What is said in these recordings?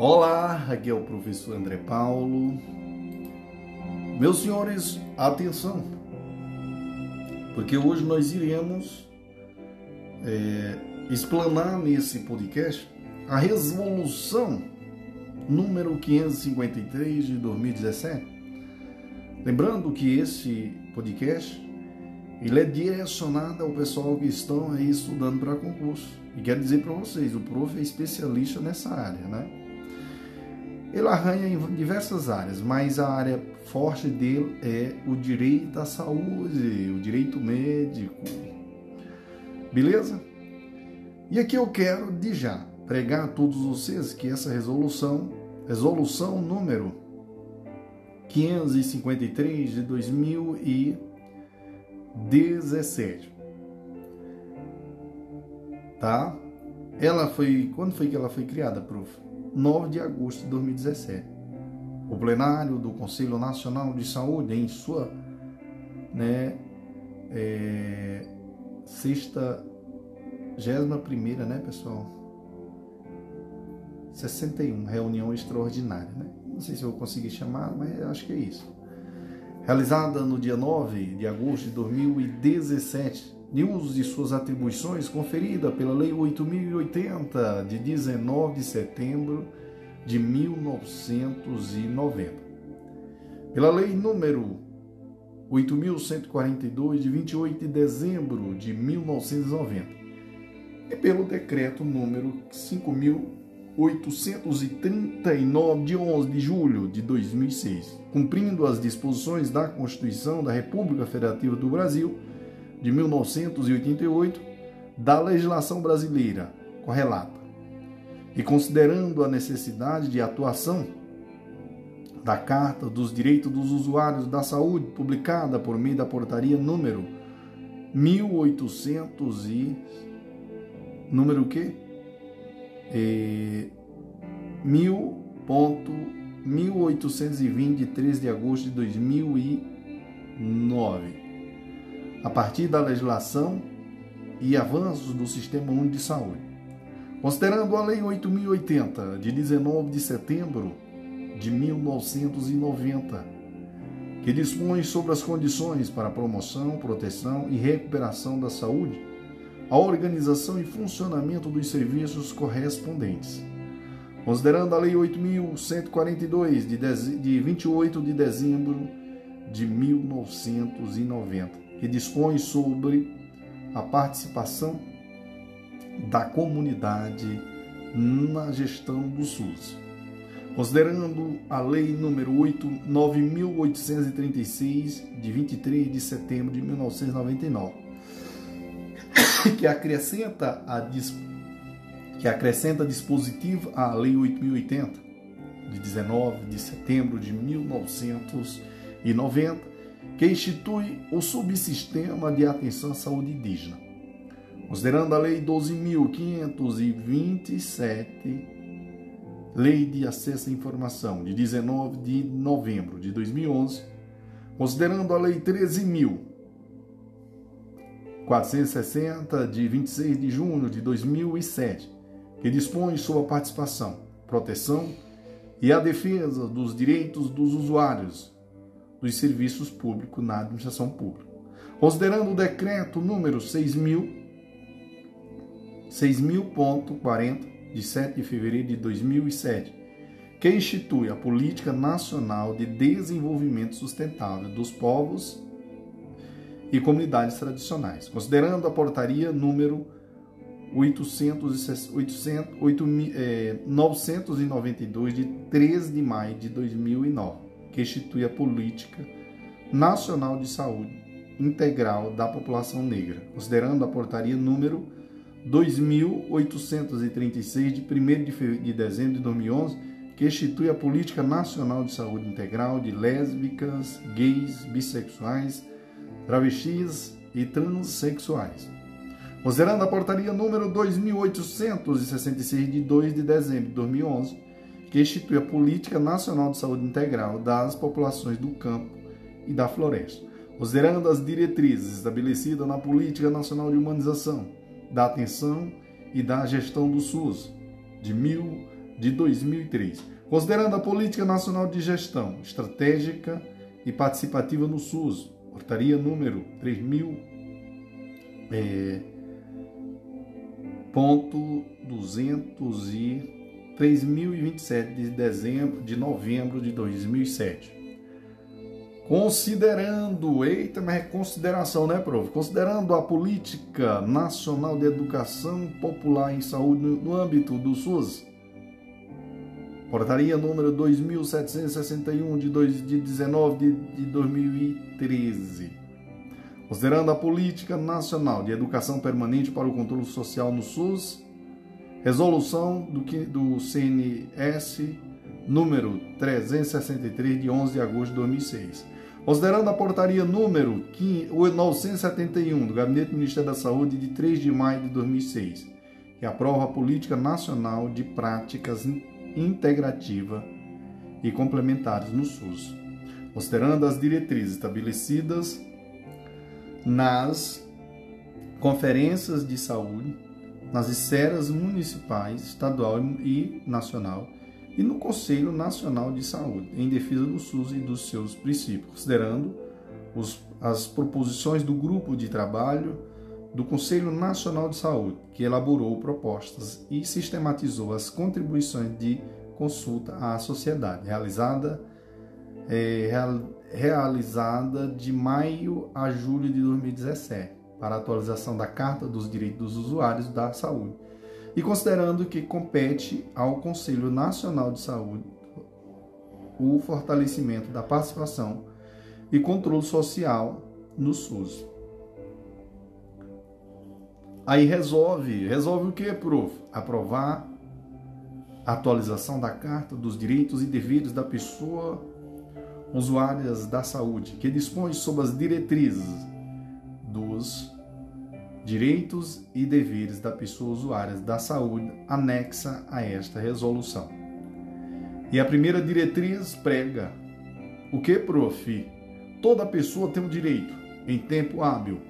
Olá, aqui é o professor André Paulo. Meus senhores, atenção, porque hoje nós iremos é, explanar nesse podcast a resolução número 553 de 2017. Lembrando que esse podcast ele é direcionado ao pessoal que estão aí estudando para concurso. E quero dizer para vocês, o prof é especialista nessa área, né? Ele arranha em diversas áreas, mas a área forte dele é o direito à saúde, o direito médico. Beleza? E aqui eu quero de já pregar a todos vocês que essa resolução, resolução número 553 de 2017, tá? Ela foi, quando foi que ela foi criada, prof? 9 de agosto de 2017. O plenário do Conselho Nacional de Saúde, em sua né, é, sexta, gésima primeira, né, pessoal? 61, reunião extraordinária, né? Não sei se eu consegui chamar, mas acho que é isso. Realizada no dia 9 de agosto de 2017, de uso de suas atribuições conferida pela Lei 8080 de 19 de setembro de 1990. Pela Lei número 8142 de 28 de dezembro de 1990 e pelo decreto número 5839 de 11 de julho de 2006, cumprindo as disposições da Constituição da República Federativa do Brasil de 1988 da legislação brasileira correlata e considerando a necessidade de atuação da Carta dos Direitos dos Usuários da Saúde, publicada por meio da portaria número 1800 e número o quê? É, 1000.1820 de 3 de agosto de 2009 a partir da legislação e avanços do Sistema Único de Saúde. Considerando a Lei 8080, de 19 de setembro de 1990, que dispõe sobre as condições para promoção, proteção e recuperação da saúde, a organização e funcionamento dos serviços correspondentes. Considerando a Lei 8.142, de 28 de dezembro de 1990, que dispõe sobre a participação da comunidade na gestão do SUS. Considerando a Lei número 9836 de 23 de setembro de 1999, que acrescenta a que acrescenta dispositivo à Lei 8080 de 19 de setembro de 1990 que institui o subsistema de atenção à saúde indígena. Considerando a Lei 12.527, Lei de Acesso à Informação, de 19 de novembro de 2011, considerando a Lei 13.460, de 26 de junho de 2007, que dispõe sobre a participação, proteção e a defesa dos direitos dos usuários dos serviços públicos na administração pública. Considerando o decreto número 6.000.40 de 7 de fevereiro de 2007, que institui a Política Nacional de Desenvolvimento Sustentável dos Povos e Comunidades Tradicionais, considerando a portaria número 800, 800, 8, é, 992 de 13 de maio de 2009 que institui a Política Nacional de Saúde Integral da População Negra, considerando a portaria número 2836 de 1 de dezembro de 2011, que institui a Política Nacional de Saúde Integral de lésbicas, gays, bissexuais, travestis e transexuais. Considerando a portaria número 2866 de 2 de dezembro de 2011, que institui a Política Nacional de Saúde Integral das populações do campo e da floresta, considerando as diretrizes estabelecidas na Política Nacional de Humanização, da Atenção e da Gestão do SUS, de, mil, de 2003. Considerando a Política Nacional de Gestão Estratégica e Participativa no SUS, portaria número 3000, é, ponto 200 e 3027 de dezembro de novembro de 2007. Considerando, eita, mas é consideração, né, prof? Considerando a política nacional de educação popular em saúde no, âmbito do SUS, portaria número 2761 de, dois, de 19 de, de 2013. Considerando a política nacional de educação permanente para o controle social no SUS, resolução do, do CNS número 363 de 11 de agosto de 2006 Considerando a portaria número 971 do Gabinete do Ministério da Saúde de 3 de maio de 2006, que aprova a Política Nacional de Práticas Integrativa e Complementares no SUS, considerando as diretrizes estabelecidas nas conferências de saúde, nas esferas municipais, estadual e nacional, e no Conselho Nacional de Saúde, em defesa do SUS e dos seus princípios, considerando os, as proposições do grupo de trabalho do Conselho Nacional de Saúde, que elaborou propostas e sistematizou as contribuições de consulta à sociedade, realizada, é, real, realizada de maio a julho de 2017, para a atualização da Carta dos Direitos dos Usuários da Saúde e considerando que compete ao Conselho Nacional de Saúde o fortalecimento da participação e controle social no SUS. Aí resolve, resolve o que, prof? Aprovar a atualização da Carta dos Direitos e Deveres da Pessoa Usuárias da Saúde, que dispõe sobre as diretrizes dos direitos e deveres da pessoa usuária da saúde anexa a esta resolução. E a primeira diretriz prega o que, prof? Toda pessoa tem o direito, em tempo hábil,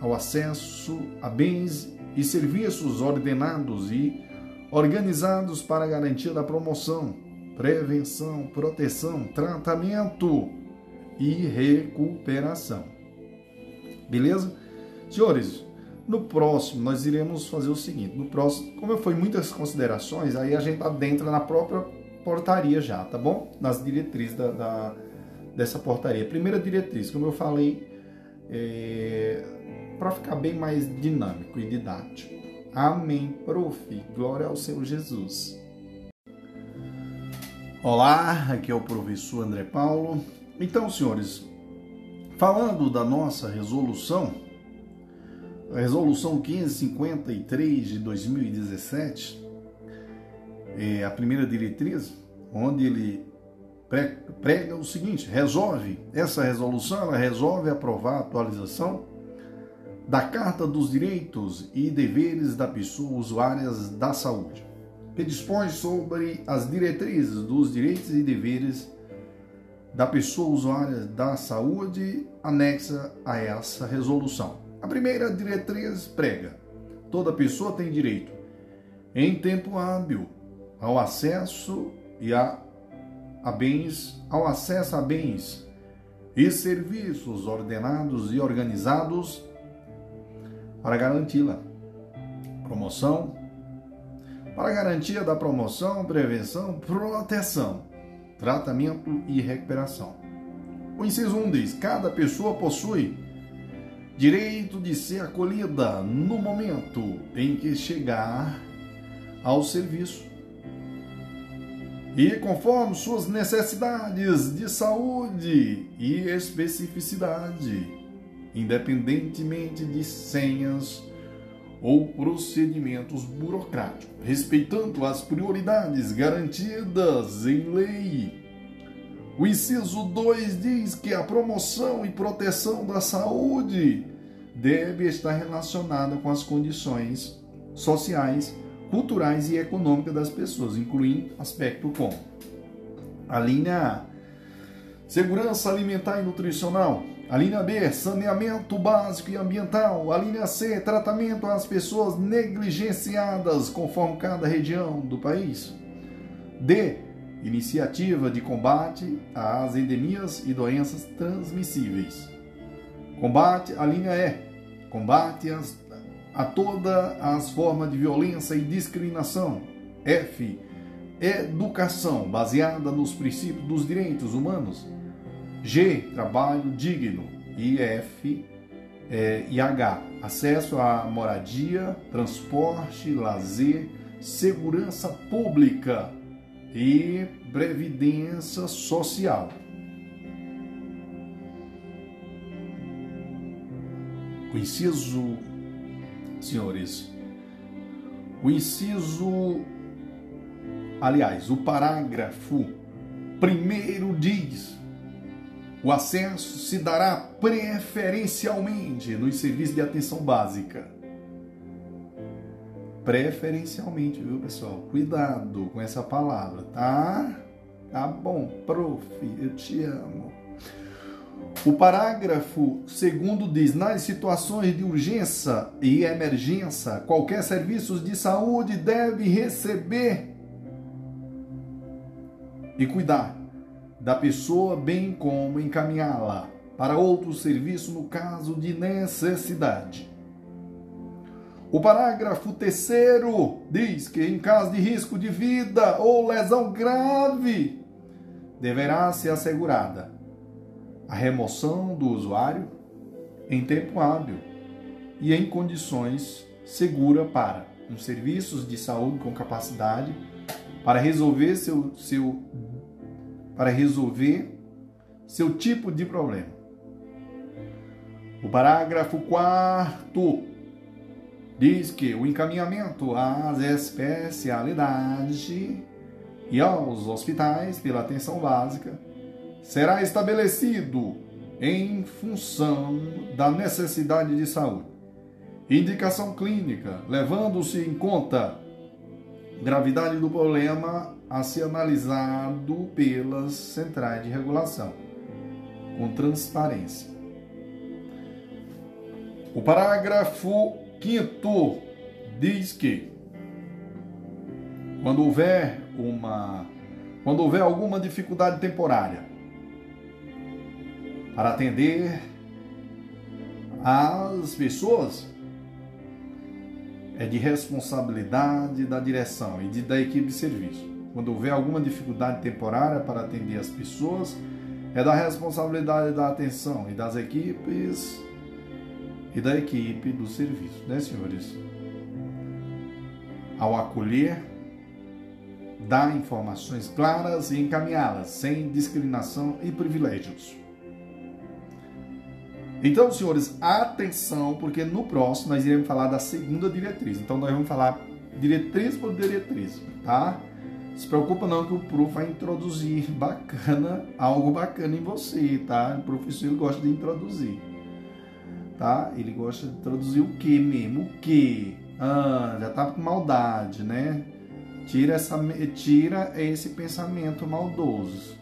ao acesso a bens e serviços ordenados e organizados para garantia da promoção, prevenção, proteção, tratamento e recuperação. Beleza? Senhores, no próximo, nós iremos fazer o seguinte: no próximo, como foi muitas considerações, aí a gente adentra na própria portaria já, tá bom? Nas diretrizes da, da dessa portaria. Primeira diretriz, como eu falei, é, para ficar bem mais dinâmico e didático. Amém, prof. Glória ao Senhor Jesus. Olá, aqui é o professor André Paulo. Então, senhores, falando da nossa resolução a resolução 1553 de 2017, é a primeira diretriz, onde ele prega o seguinte: resolve, essa resolução ela resolve aprovar a atualização da Carta dos Direitos e Deveres da Pessoa Usuárias da Saúde, que dispõe sobre as diretrizes dos direitos e deveres da pessoa usuária da saúde anexa a essa resolução. A primeira diretriz prega: toda pessoa tem direito, em tempo hábil, ao acesso e a, a bens, ao acesso a bens e serviços ordenados e organizados para garanti-la. Promoção, para garantia da promoção, prevenção, proteção, tratamento e recuperação. O inciso 1 diz: cada pessoa possui direito de ser acolhida no momento em que chegar ao serviço. E conforme suas necessidades de saúde e especificidade, independentemente de senhas ou procedimentos burocráticos, respeitando as prioridades garantidas em lei. O inciso 2 diz que a promoção e proteção da saúde deve estar relacionada com as condições sociais, culturais e econômicas das pessoas, incluindo aspecto como a linha A, segurança alimentar e nutricional, a linha B, saneamento básico e ambiental, a linha C, tratamento às pessoas negligenciadas conforme cada região do país. D. Iniciativa de combate às endemias e doenças transmissíveis. Combate, a linha E. Combate as, a todas as formas de violência e discriminação. F. Educação baseada nos princípios dos direitos humanos. G. Trabalho digno. E F. É, e H. Acesso à moradia, transporte, lazer, segurança pública e previdência social. O inciso, senhores, o inciso, aliás, o parágrafo primeiro diz: o acesso se dará preferencialmente nos serviços de atenção básica. Preferencialmente, viu, pessoal? Cuidado com essa palavra, tá? Tá bom, prof, eu te amo. O parágrafo segundo diz: nas situações de urgência e emergência, qualquer serviço de saúde deve receber e cuidar da pessoa, bem como encaminhá-la para outro serviço no caso de necessidade. O parágrafo terceiro diz que, em caso de risco de vida ou lesão grave, deverá ser assegurada a remoção do usuário em tempo hábil e em condições seguras para um serviços de saúde com capacidade para resolver seu, seu para resolver seu tipo de problema. O parágrafo 4 diz que o encaminhamento às especialidades e aos hospitais pela atenção básica será estabelecido em função da necessidade de saúde. Indicação clínica, levando-se em conta gravidade do problema a ser analisado pelas centrais de regulação, com transparência. O parágrafo 5 diz que quando houver uma quando houver alguma dificuldade temporária para atender as pessoas é de responsabilidade da direção e de, da equipe de serviço. Quando houver alguma dificuldade temporária para atender as pessoas, é da responsabilidade da atenção e das equipes e da equipe do serviço, né, senhores? Ao acolher, dar informações claras e encaminhá-las sem discriminação e privilégios. Então, senhores, atenção, porque no próximo nós iremos falar da segunda diretriz. Então, nós vamos falar diretriz por diretriz, tá? Se preocupa não que o prof vai introduzir bacana, algo bacana em você, tá? O professor ele gosta de introduzir, tá? Ele gosta de introduzir o que mesmo? O que? Ah, já tá com maldade, né? Tira, essa, tira esse pensamento maldoso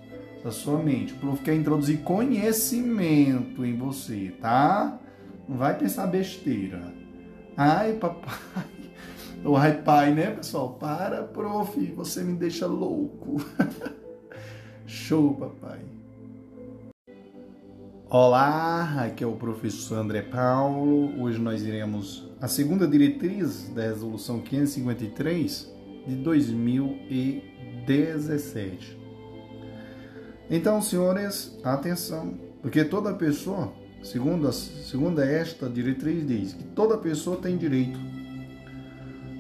da sua mente. O prof quer introduzir conhecimento em você, tá? Não vai pensar besteira. Ai, papai. O ai, pai, né, pessoal? Para, prof, você me deixa louco. Show, papai. Olá, aqui é o professor André Paulo. Hoje nós iremos a segunda diretriz da resolução 553 de 2017. Então, senhores, atenção, porque toda pessoa, segundo, a, segundo esta diretriz, diz que toda pessoa tem direito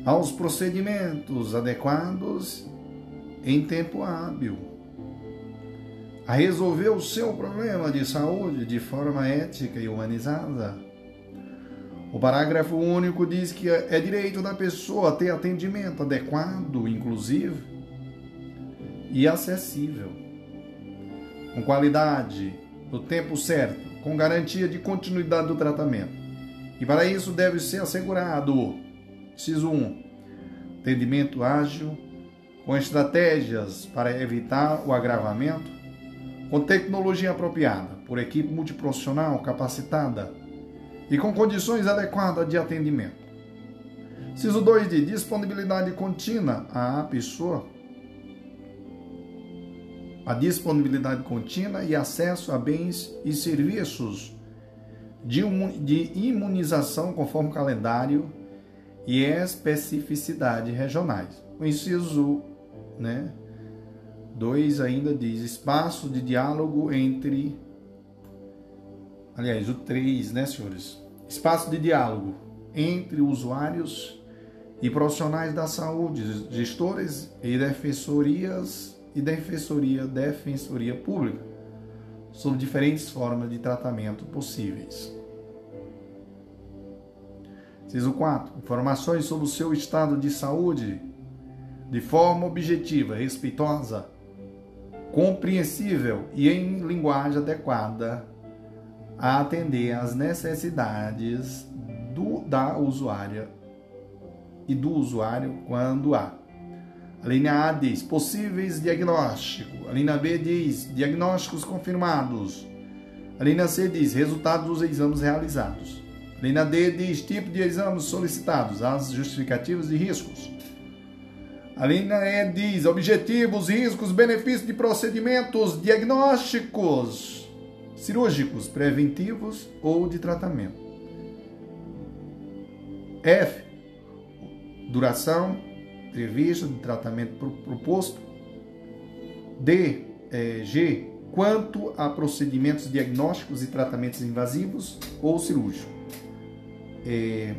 aos procedimentos adequados em tempo hábil, a resolver o seu problema de saúde de forma ética e humanizada. O parágrafo único diz que é direito da pessoa ter atendimento adequado, inclusive, e acessível com qualidade, no tempo certo, com garantia de continuidade do tratamento. E para isso deve ser assegurado, inciso 1, atendimento ágil, com estratégias para evitar o agravamento, com tecnologia apropriada, por equipe multiprofissional capacitada e com condições adequadas de atendimento. Inciso 2 de disponibilidade contínua à pessoa a disponibilidade contínua e acesso a bens e serviços de imunização conforme calendário e especificidade regionais. O inciso né, 2 ainda diz espaço de diálogo entre. Aliás, o 3, né, senhores? Espaço de diálogo entre usuários e profissionais da saúde, gestores e defensorias e defensoria, defensoria pública sobre diferentes formas de tratamento possíveis. Inciso 4. Informações sobre o seu estado de saúde de forma objetiva, respeitosa, compreensível e em linguagem adequada a atender às necessidades do, da usuária e do usuário quando há. A linha A diz possíveis diagnóstico. A linha B diz diagnósticos confirmados. A linha C diz resultados dos exames realizados. A linha D diz tipo de exames solicitados, as justificativas e riscos. A linha E diz objetivos, riscos, benefícios de procedimentos diagnósticos cirúrgicos, preventivos ou de tratamento. F. Duração prevista de tratamento proposto. D. É, G. Quanto a procedimentos diagnósticos e tratamentos invasivos ou cirúrgicos. É,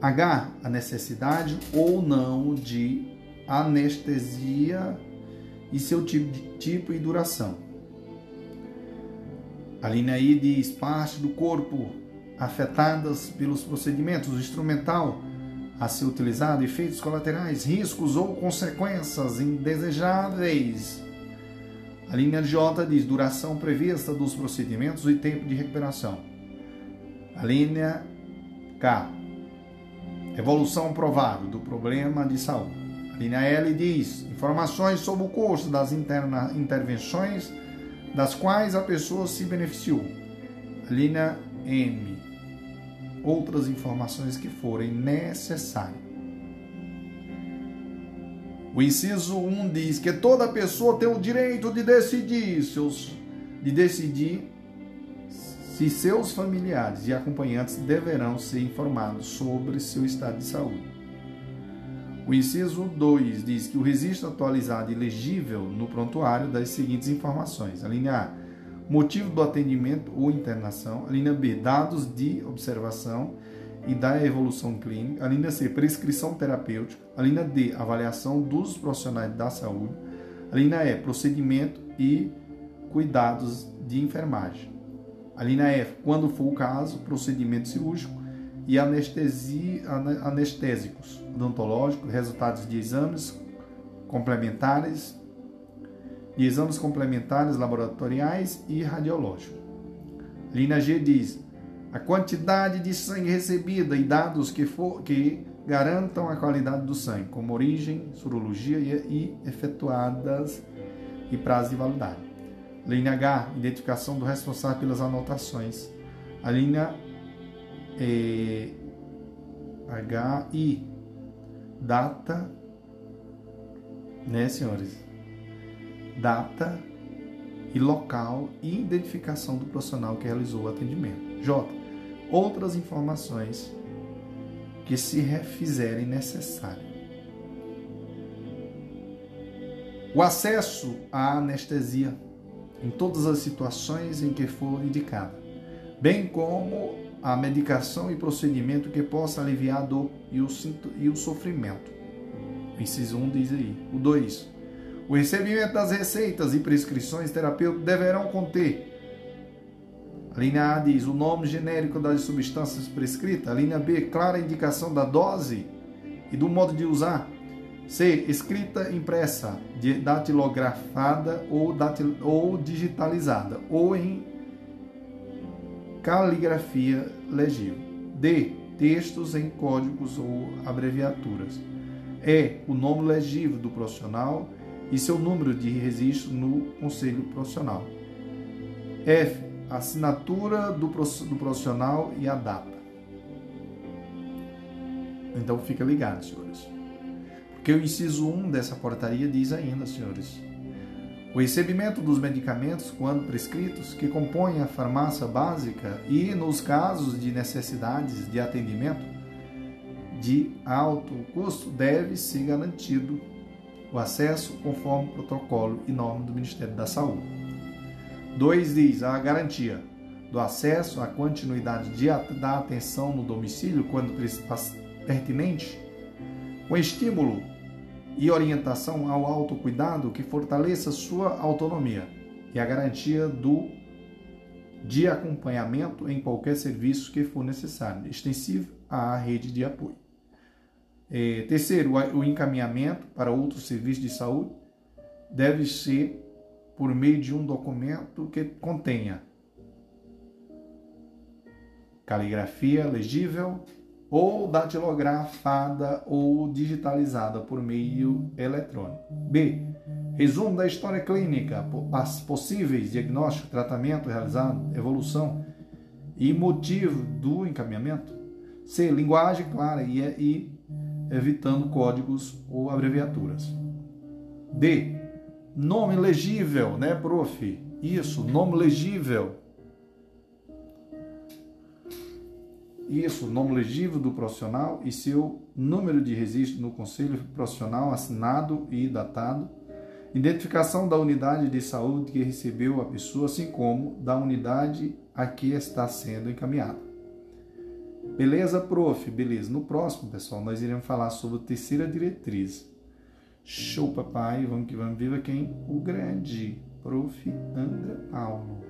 H. A necessidade ou não de anestesia e seu tipo, de, tipo e duração. A linha I diz parte do corpo afetadas pelos procedimentos, o instrumental a ser utilizado, efeitos colaterais, riscos ou consequências indesejáveis. A linha J diz duração prevista dos procedimentos e tempo de recuperação. A linha K, evolução provável do problema de saúde. A linha L diz informações sobre o custo das interna, intervenções das quais a pessoa se beneficiou. A linha M, outras informações que forem necessárias. O inciso 1 diz que toda pessoa tem o direito de decidir seus de decidir se seus familiares e acompanhantes deverão ser informados sobre seu estado de saúde. O inciso 2 diz que o registro atualizado e legível no prontuário das seguintes informações: a linha A, motivo do atendimento ou internação, a linha B, dados de observação e da evolução clínica, a linha C, prescrição terapêutica, a linha D, avaliação dos profissionais da saúde, a linha E, procedimento e cuidados de enfermagem. A linha F, quando for o caso, procedimento cirúrgico e anestesia, anestésicos odontológicos, resultados de exames complementares, de exames complementares laboratoriais e radiológicos. Linha G diz a quantidade de sangue recebida e dados que, for, que garantam a qualidade do sangue, como origem, sorologia e, e efetuadas e prazo de validade. Linha H, identificação do responsável pelas anotações. A linha é, HI, data, né, senhores? Data e local e identificação do profissional que realizou o atendimento. J. Outras informações que se refizerem necessárias. O acesso à anestesia em todas as situações em que for indicada, bem como a medicação e procedimento que possa aliviar a dor e o, e o sofrimento. O inciso 1 diz aí. O 2. O recebimento das receitas e prescrições terapêuticas deverão conter. A linha A diz o nome genérico das substâncias prescritas. A linha B, clara indicação da dose e do modo de usar. C. Escrita impressa, datilografada ou, datil, ou digitalizada, ou em caligrafia legível. D. Textos em códigos ou abreviaturas. E. O nome legível do profissional e seu número de registro no Conselho Profissional. F. Assinatura do profissional e a data. Então fica ligado, senhores. Porque o inciso 1 dessa portaria diz ainda, senhores, o recebimento dos medicamentos, quando prescritos, que compõem a farmácia básica e, nos casos de necessidades de atendimento de alto custo, deve ser garantido o acesso conforme protocolo e norma do Ministério da Saúde. 2 diz a garantia do acesso à continuidade de, da atenção no domicílio quando pertinente, com estímulo e orientação ao autocuidado que fortaleça sua autonomia e a garantia do de acompanhamento em qualquer serviço que for necessário, extensivo à rede de apoio. É, terceiro, o encaminhamento para outros serviços de saúde deve ser por meio de um documento que contenha caligrafia legível ou datilografada ou digitalizada por meio eletrônico. B. Resumo da história clínica, possíveis diagnóstico, tratamento realizado, evolução e motivo do encaminhamento. C. Linguagem clara e evitando códigos ou abreviaturas. D. Nome legível, né, prof? Isso, nome legível Isso, nome legível do profissional e seu número de registro no Conselho Profissional assinado e datado. Identificação da unidade de saúde que recebeu a pessoa, assim como da unidade a que está sendo encaminhada. Beleza, prof? Beleza. No próximo, pessoal, nós iremos falar sobre a terceira diretriz. Show, papai. Vamos que vamos. Viva quem? O grande prof. André Paulo.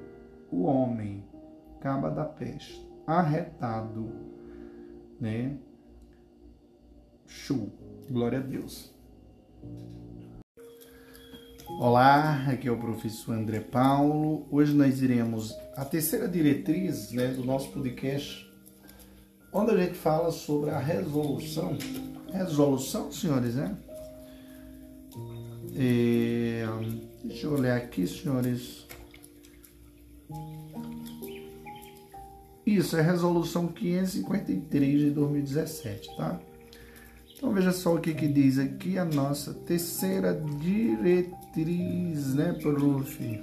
O homem. Caba da peste arretado, né? Show. Glória a Deus. Olá, aqui é o professor André Paulo. Hoje nós iremos a terceira diretriz né, do nosso podcast, onde a gente fala sobre a resolução. Resolução, senhores, né? É, deixa eu olhar aqui, senhores. Isso é resolução 553 de 2017, tá? Então veja só o que, que diz aqui a nossa terceira diretriz, né, prof?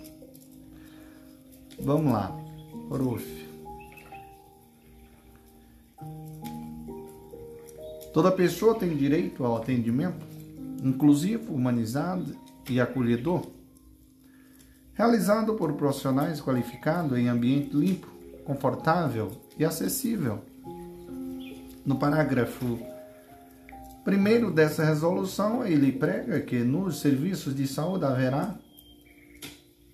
Vamos lá, prof. Toda pessoa tem direito ao atendimento inclusivo, humanizado e acolhedor, realizado por profissionais qualificados em ambiente limpo, confortável e acessível. No parágrafo primeiro dessa resolução, ele prega que nos serviços de saúde haverá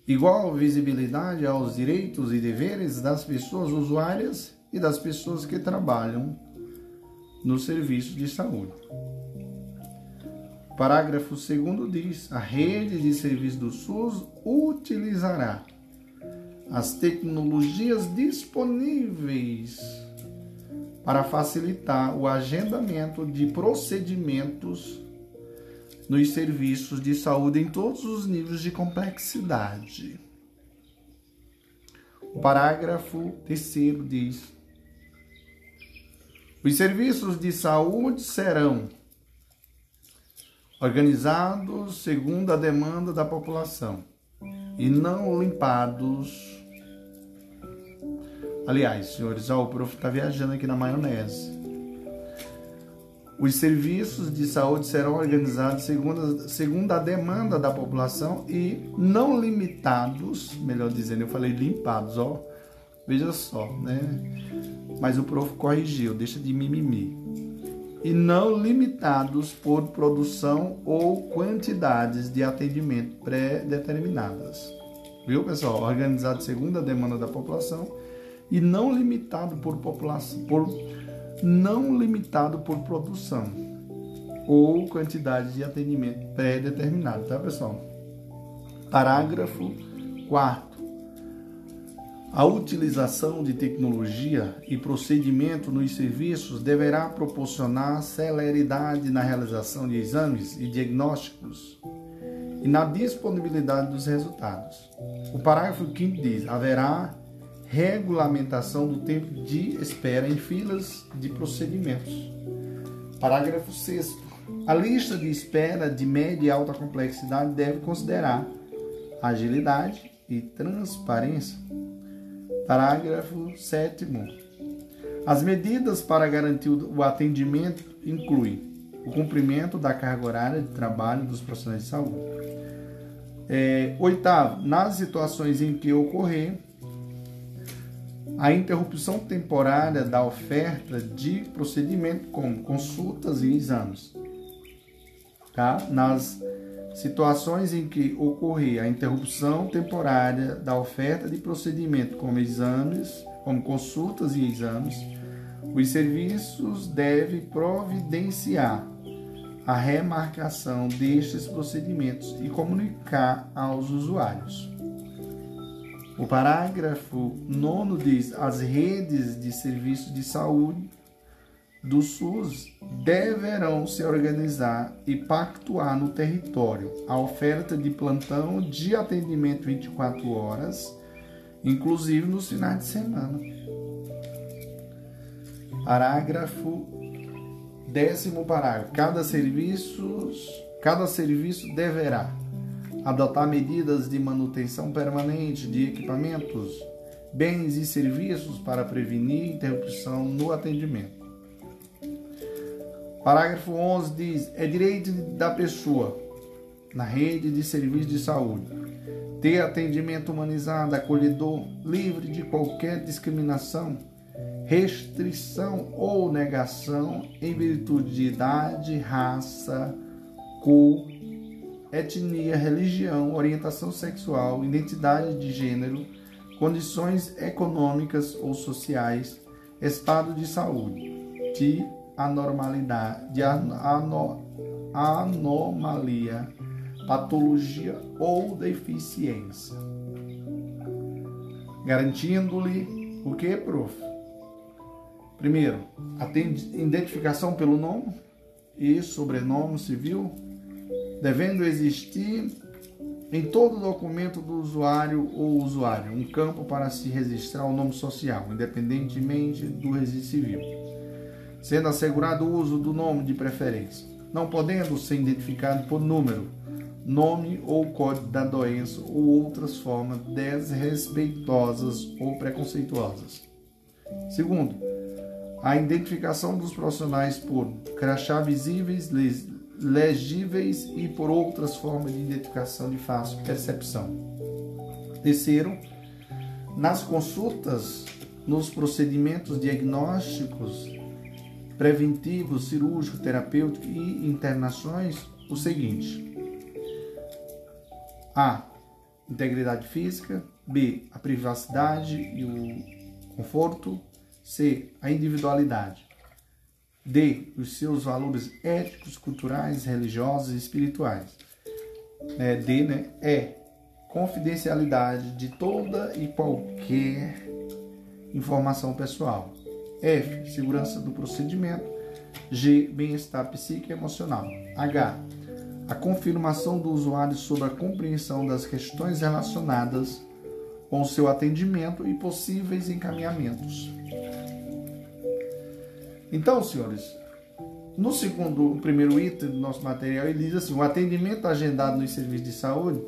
igual visibilidade aos direitos e deveres das pessoas usuárias e das pessoas que trabalham no serviço de saúde. Parágrafo 2 diz: a rede de serviço do SUS utilizará as tecnologias disponíveis para facilitar o agendamento de procedimentos nos serviços de saúde em todos os níveis de complexidade. O parágrafo terceiro diz: os serviços de saúde serão organizados segundo a demanda da população e não limpados Aliás, senhores, ó, o prof está viajando aqui na maionese. Os serviços de saúde serão organizados segundo, segundo a demanda da população e não limitados, melhor dizendo, eu falei limpados, ó. Veja só, né? Mas o prof corrigiu, deixa de mimimi. E não limitados por produção ou quantidades de atendimento pré-determinadas. Viu, pessoal? Organizado segundo a demanda da população e não limitado por população, por não limitado por produção ou quantidade de atendimento pré-determinado, tá, pessoal? Parágrafo 4 a utilização de tecnologia e procedimento nos serviços deverá proporcionar celeridade na realização de exames e diagnósticos e na disponibilidade dos resultados. O parágrafo 5 diz: haverá regulamentação do tempo de espera em filas de procedimentos. Parágrafo 6 A lista de espera de média e alta complexidade deve considerar agilidade e transparência. Parágrafo 7. As medidas para garantir o atendimento incluem o cumprimento da carga horária de trabalho dos profissionais de saúde. É, oitavo, nas situações em que ocorrer a interrupção temporária da oferta de procedimento como consultas e exames. Tá? Nas situações em que ocorrer a interrupção temporária da oferta de procedimento como exames, como consultas e exames, os serviços devem providenciar a remarcação destes procedimentos e comunicar aos usuários. O parágrafo 9 diz: as redes de serviços de saúde do SUS deverão se organizar e pactuar no território a oferta de plantão de atendimento 24 horas, inclusive nos finais de semana. Parágrafo décimo parágrafo. Cada serviço, cada serviço deverá adotar medidas de manutenção permanente de equipamentos, bens e serviços para prevenir interrupção no atendimento. Parágrafo 11 diz: é direito da pessoa, na rede de serviços de saúde, ter atendimento humanizado, acolhedor, livre de qualquer discriminação, restrição ou negação em virtude de idade, raça, cor, etnia, religião, orientação sexual, identidade de gênero, condições econômicas ou sociais, estado de saúde, de anormalidade, de ano, anomalia, patologia ou deficiência. Garantindo-lhe o que, prof? Primeiro, a identificação pelo nome e sobrenome civil, devendo existir em todo documento do usuário ou usuário um campo para se registrar o nome social, independentemente do registro civil sendo assegurado o uso do nome de preferência, não podendo ser identificado por número, nome ou código da doença ou outras formas desrespeitosas ou preconceituosas. Segundo, a identificação dos profissionais por crachá visíveis, legíveis e por outras formas de identificação de fácil percepção. Terceiro, nas consultas, nos procedimentos diagnósticos preventivo, cirúrgico, terapêutico e internações o seguinte: A. Integridade física. B. A privacidade e o conforto. C. A individualidade. D. Os seus valores éticos, culturais, religiosos e espirituais. É, D. Né? E. Confidencialidade de toda e qualquer informação pessoal. F. Segurança do procedimento. G. Bem-estar psíquico e emocional. H. A confirmação do usuário sobre a compreensão das questões relacionadas com seu atendimento e possíveis encaminhamentos. Então, senhores, no segundo, o primeiro item do nosso material, ele diz assim: o atendimento agendado nos serviços de saúde,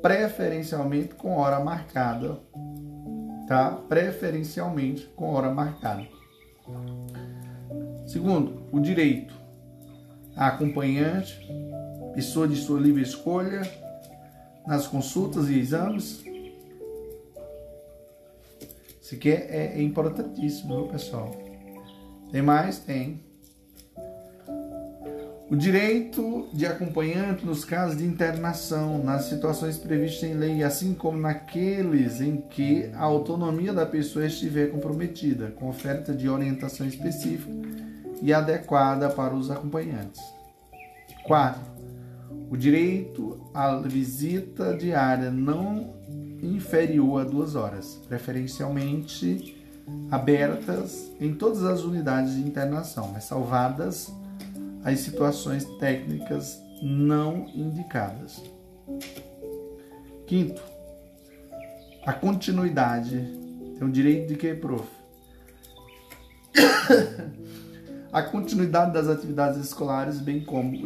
preferencialmente com hora marcada, tá? Preferencialmente com hora marcada. Segundo, o direito a acompanhante, pessoa de sua livre escolha, nas consultas e exames. Isso aqui é, é importantíssimo, viu, pessoal? Tem mais? Tem o direito de acompanhante nos casos de internação, nas situações previstas em lei, assim como naqueles em que a autonomia da pessoa estiver comprometida, com oferta de orientação específica e adequada para os acompanhantes. 4. O direito à visita diária não inferior a duas horas, preferencialmente abertas em todas as unidades de internação, mas salvadas as situações técnicas não indicadas. Quinto, a continuidade tem o direito de que, prof? a continuidade das atividades escolares, bem como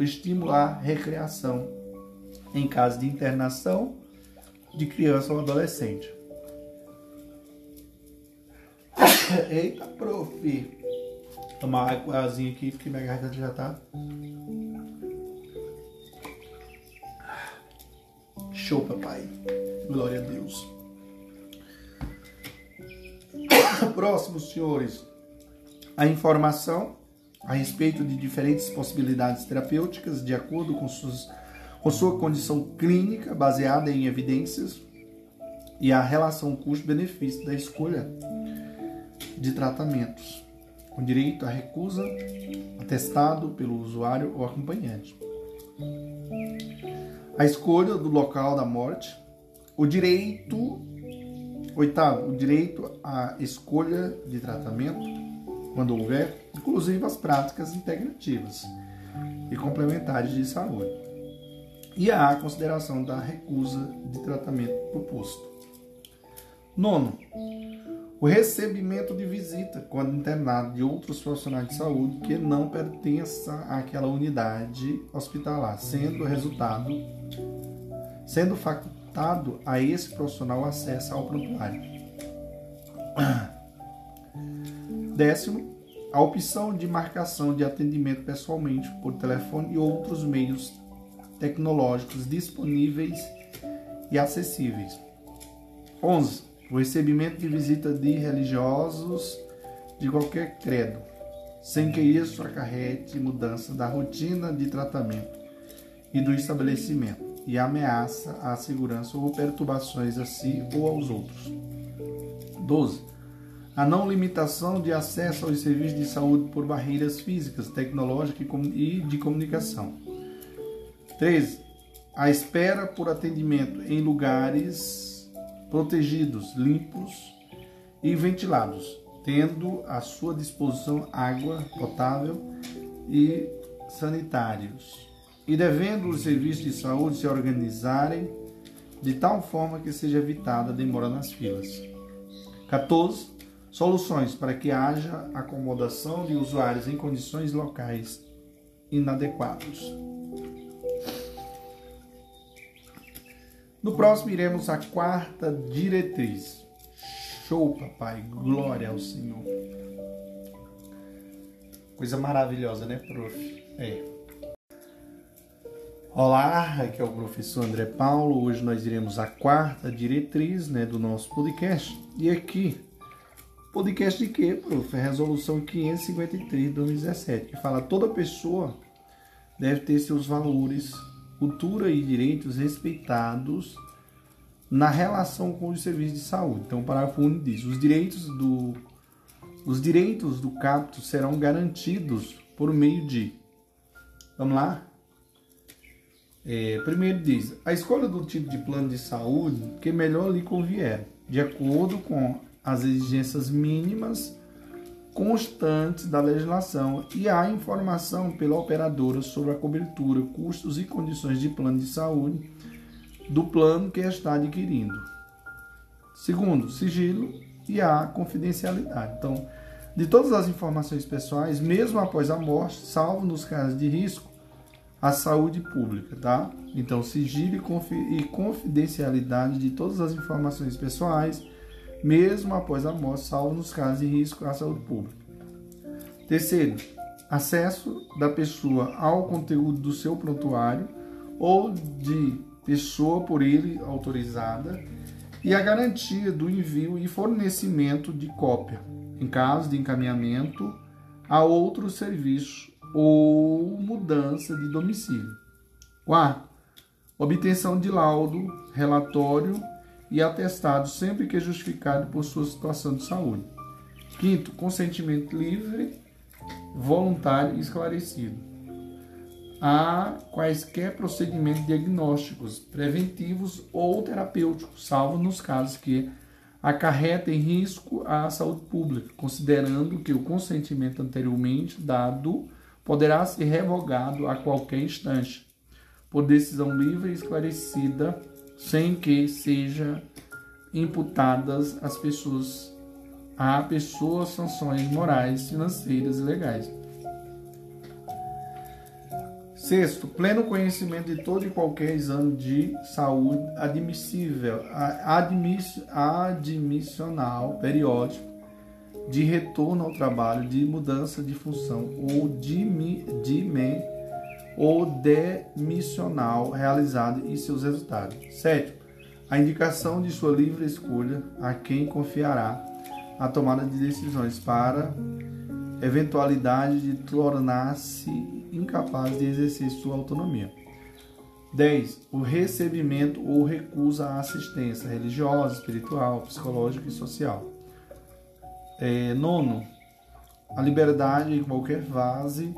à recreação em caso de internação de criança ou adolescente. Eita, prof. Tomar uma águazinha aqui porque minha garganta já tá. Show, papai. Glória a Deus. Próximo, senhores. A informação a respeito de diferentes possibilidades terapêuticas de acordo com, suas, com sua condição clínica baseada em evidências e a relação custo-benefício da escolha de tratamentos, com direito à recusa atestado pelo usuário ou acompanhante. A escolha do local da morte, o direito oitavo, o direito à escolha de tratamento quando houver, inclusive as práticas integrativas e complementares de saúde. E a consideração da recusa de tratamento proposto. Nono, o recebimento de visita quando internado de outros profissionais de saúde que não pertença àquela unidade hospitalar, sendo resultado sendo facultado a esse profissional acesso ao prontuário. Décimo, a opção de marcação de atendimento pessoalmente por telefone e outros meios tecnológicos disponíveis e acessíveis. 11. O recebimento de visita de religiosos de qualquer credo, sem que isso acarrete mudança da rotina de tratamento e do estabelecimento e ameaça à segurança ou perturbações a si ou aos outros. 12 a não limitação de acesso aos serviços de saúde por barreiras físicas, tecnológicas e de comunicação. 13. A espera por atendimento em lugares protegidos, limpos e ventilados, tendo à sua disposição água potável e sanitários, e devendo os serviços de saúde se organizarem de tal forma que seja evitada a demora nas filas. 14 Soluções para que haja acomodação de usuários em condições locais inadequados. No próximo iremos a quarta diretriz. Show, papai. Glória ao Senhor. Coisa maravilhosa, né, prof? É. Olá, aqui é o professor André Paulo. Hoje nós iremos a quarta diretriz, né, do nosso podcast. E aqui Podcast de quê, prof? Resolução 553 de 2017, que fala toda pessoa deve ter seus valores, cultura e direitos respeitados na relação com os serviços de saúde. Então, o parágrafo único diz: os direitos do os direitos do capto serão garantidos por meio de. Vamos lá? É, primeiro diz: a escolha do tipo de plano de saúde que melhor lhe convier, de acordo com as exigências mínimas constantes da legislação e a informação pela operadora sobre a cobertura, custos e condições de plano de saúde do plano que está adquirindo. Segundo, sigilo e a confidencialidade. Então, de todas as informações pessoais, mesmo após a morte, salvo nos casos de risco, a saúde pública, tá? Então, sigilo e confidencialidade de todas as informações pessoais, mesmo após a morte, salvo nos casos de risco à saúde pública. Terceiro, acesso da pessoa ao conteúdo do seu prontuário ou de pessoa por ele autorizada e a garantia do envio e fornecimento de cópia, em caso de encaminhamento a outro serviço ou mudança de domicílio. Quarto, obtenção de laudo, relatório e atestado sempre que justificado por sua situação de saúde. Quinto, consentimento livre, voluntário e esclarecido. Há quaisquer procedimentos diagnósticos, preventivos ou terapêuticos, salvo nos casos que acarretem risco à saúde pública, considerando que o consentimento anteriormente dado poderá ser revogado a qualquer instante, por decisão livre e esclarecida sem que seja imputadas às pessoas a pessoas sanções morais, financeiras e legais. Sexto, pleno conhecimento de todo e qualquer exame de saúde admissível, admiss, admissional, periódico, de retorno ao trabalho, de mudança de função ou de, de ou demissional realizado e seus resultados. Sétimo, a indicação de sua livre escolha a quem confiará a tomada de decisões para eventualidade de tornar-se incapaz de exercer sua autonomia. 10. O recebimento ou recusa à assistência religiosa, espiritual, psicológica e social. É, nono, a liberdade em qualquer fase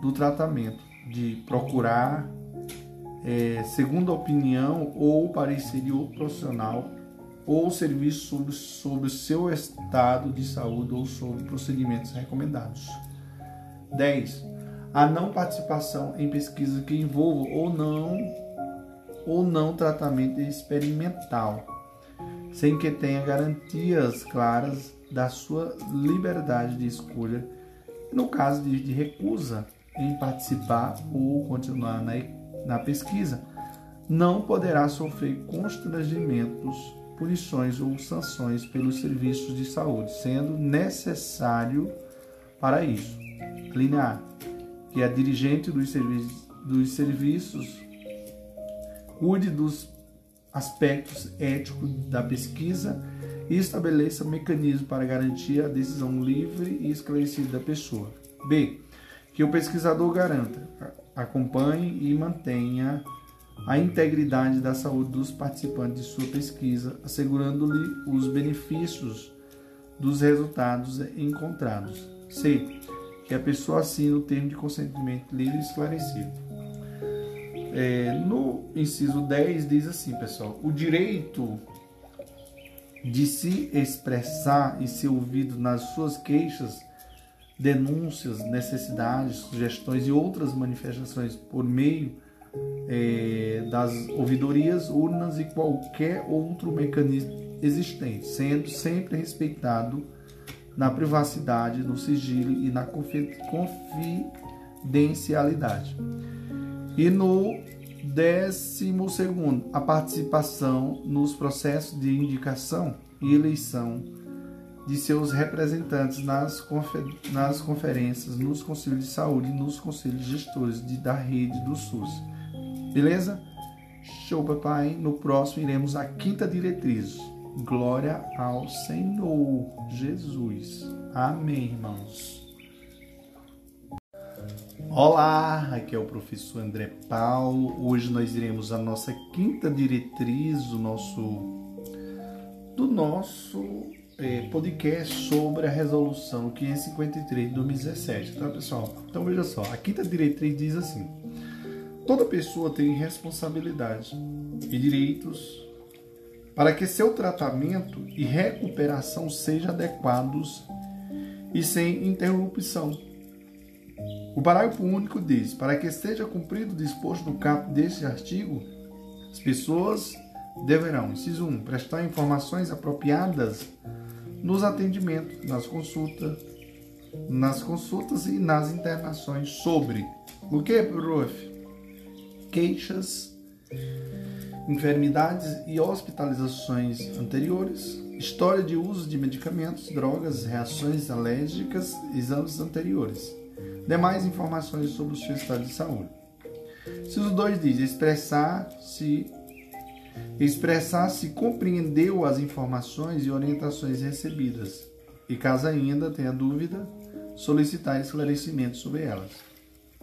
do tratamento, de procurar é, segunda opinião ou parecer de outro profissional ou serviço sobre, sobre o seu estado de saúde ou sobre procedimentos recomendados. 10. A não participação em pesquisa que envolva ou não ou não tratamento experimental, sem que tenha garantias claras da sua liberdade de escolha, no caso de, de recusa em participar ou continuar na, na pesquisa, não poderá sofrer constrangimentos punições ou sanções pelos serviços de saúde, sendo necessário para isso. Linha A. Que a dirigente dos serviços, dos serviços cuide dos aspectos éticos da pesquisa e estabeleça mecanismos para garantir a decisão livre e esclarecida da pessoa. B. Que o pesquisador garanta, acompanhe e mantenha a integridade da saúde dos participantes de sua pesquisa, assegurando-lhe os benefícios dos resultados encontrados. C. Que a pessoa assine o termo de consentimento livre e esclarecido. É, no inciso 10 diz assim, pessoal: o direito de se expressar e ser ouvido nas suas queixas, denúncias, necessidades, sugestões e outras manifestações por meio é, das ouvidorias, urnas e qualquer outro mecanismo existente, sendo sempre respeitado na privacidade, no sigilo e na confidencialidade. E no décimo segundo, a participação nos processos de indicação e eleição de seus representantes nas, confer nas conferências, nos conselhos de saúde e nos conselhos gestores de, da rede do SUS Beleza? Show, papai. No próximo iremos à quinta diretriz. Glória ao Senhor Jesus. Amém, irmãos. Olá, aqui é o professor André Paulo. Hoje nós iremos à nossa quinta diretriz do nosso do nosso é, podcast sobre a resolução 553 de 2017, tá, pessoal? Então veja só, a quinta diretriz diz assim: Toda pessoa tem responsabilidade e direitos para que seu tratamento e recuperação sejam adequados e sem interrupção. O parágrafo único diz: para que seja cumprido o disposto no caput deste artigo, as pessoas deverão, inciso 1, prestar informações apropriadas nos atendimentos, nas consultas, nas consultas e nas internações sobre o que, prof? queixas, enfermidades e hospitalizações anteriores, história de uso de medicamentos, drogas, reações alérgicas, exames anteriores, demais informações sobre o seu estado de saúde. Ciso 2 diz expressar-se expressar se compreendeu as informações e orientações recebidas e, caso ainda tenha dúvida, solicitar esclarecimento sobre elas.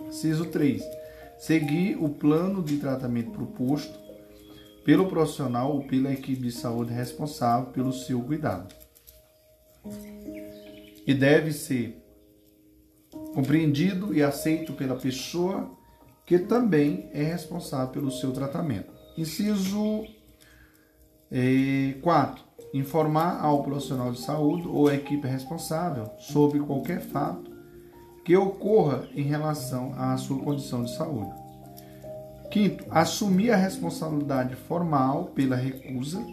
Ciso 3 seguir o plano de tratamento proposto pelo profissional ou pela equipe de saúde responsável pelo seu cuidado. E deve ser compreendido e aceito pela pessoa que também é responsável pelo seu tratamento. Inciso 4. Eh, informar ao profissional de saúde ou equipe responsável sobre qualquer fato que ocorra em relação à sua condição de saúde. Quinto, assumir a responsabilidade formal pela recusa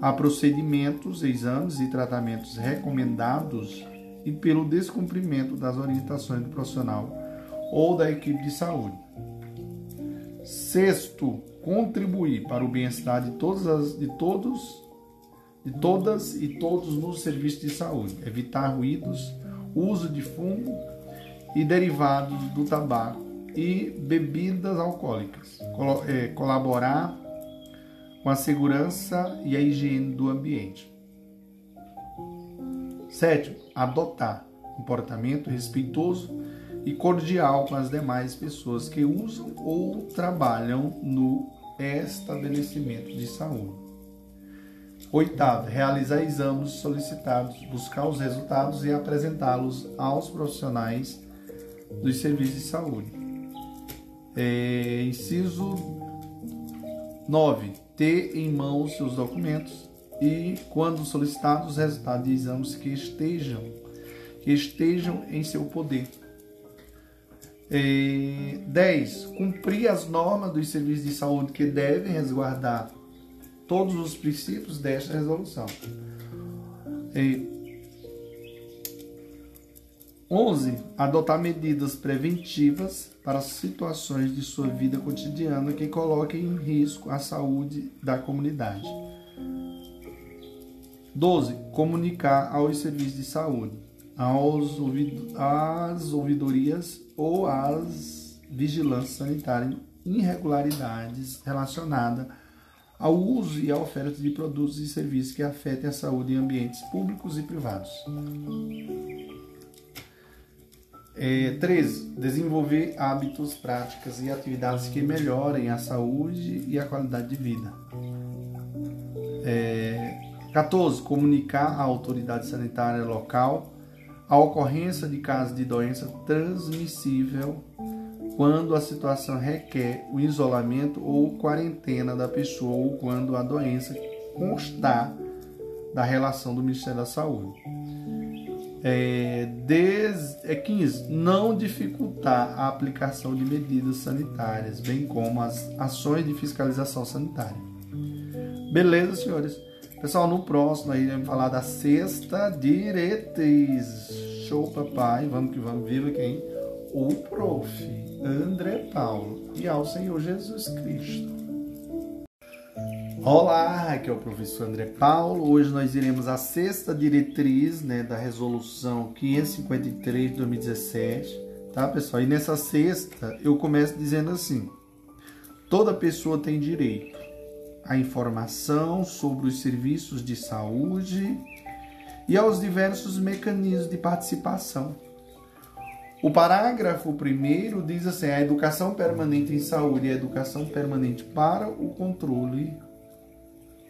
a procedimentos, exames e tratamentos recomendados e pelo descumprimento das orientações do profissional ou da equipe de saúde. Sexto, contribuir para o bem-estar de todas as, de todos de todas e todos nos serviços de saúde, evitar ruídos, uso de fumo e derivados do tabaco e bebidas alcoólicas, é, colaborar com a segurança e a higiene do ambiente. Sétimo, adotar comportamento respeitoso e cordial com as demais pessoas que usam ou trabalham no estabelecimento de saúde. Oitavo, realizar exames solicitados, buscar os resultados e apresentá-los aos profissionais dos serviços de saúde. É, inciso 9 ter em mãos seus documentos e, quando solicitados, os resultados de exames que estejam, que estejam em seu poder. É, 10. Cumprir as normas dos serviços de saúde que devem resguardar todos os princípios desta resolução. É, 11. Adotar medidas preventivas para situações de sua vida cotidiana que coloquem em risco a saúde da comunidade. 12. Comunicar aos serviços de saúde, aos ouvido, às ouvidorias ou às vigilâncias sanitárias irregularidades relacionadas ao uso e à oferta de produtos e serviços que afetem a saúde em ambientes públicos e privados. É, 13. Desenvolver hábitos, práticas e atividades que melhorem a saúde e a qualidade de vida. É, 14. Comunicar à autoridade sanitária local a ocorrência de casos de doença transmissível quando a situação requer o isolamento ou quarentena da pessoa ou quando a doença constar da relação do Ministério da Saúde. É, des, é 15. Não dificultar a aplicação de medidas sanitárias, bem como as ações de fiscalização sanitária. Beleza, senhores? Pessoal, no próximo aí vamos falar da sexta diretriz. Show, papai. Vamos que vamos. Viva quem? O prof. André Paulo e ao Senhor Jesus Cristo. Olá, aqui é o professor André Paulo. Hoje nós iremos a sexta diretriz né, da resolução 553 de 2017, tá pessoal? E nessa sexta eu começo dizendo assim: toda pessoa tem direito à informação sobre os serviços de saúde e aos diversos mecanismos de participação. O parágrafo primeiro diz assim: a educação permanente em saúde e a educação permanente para o controle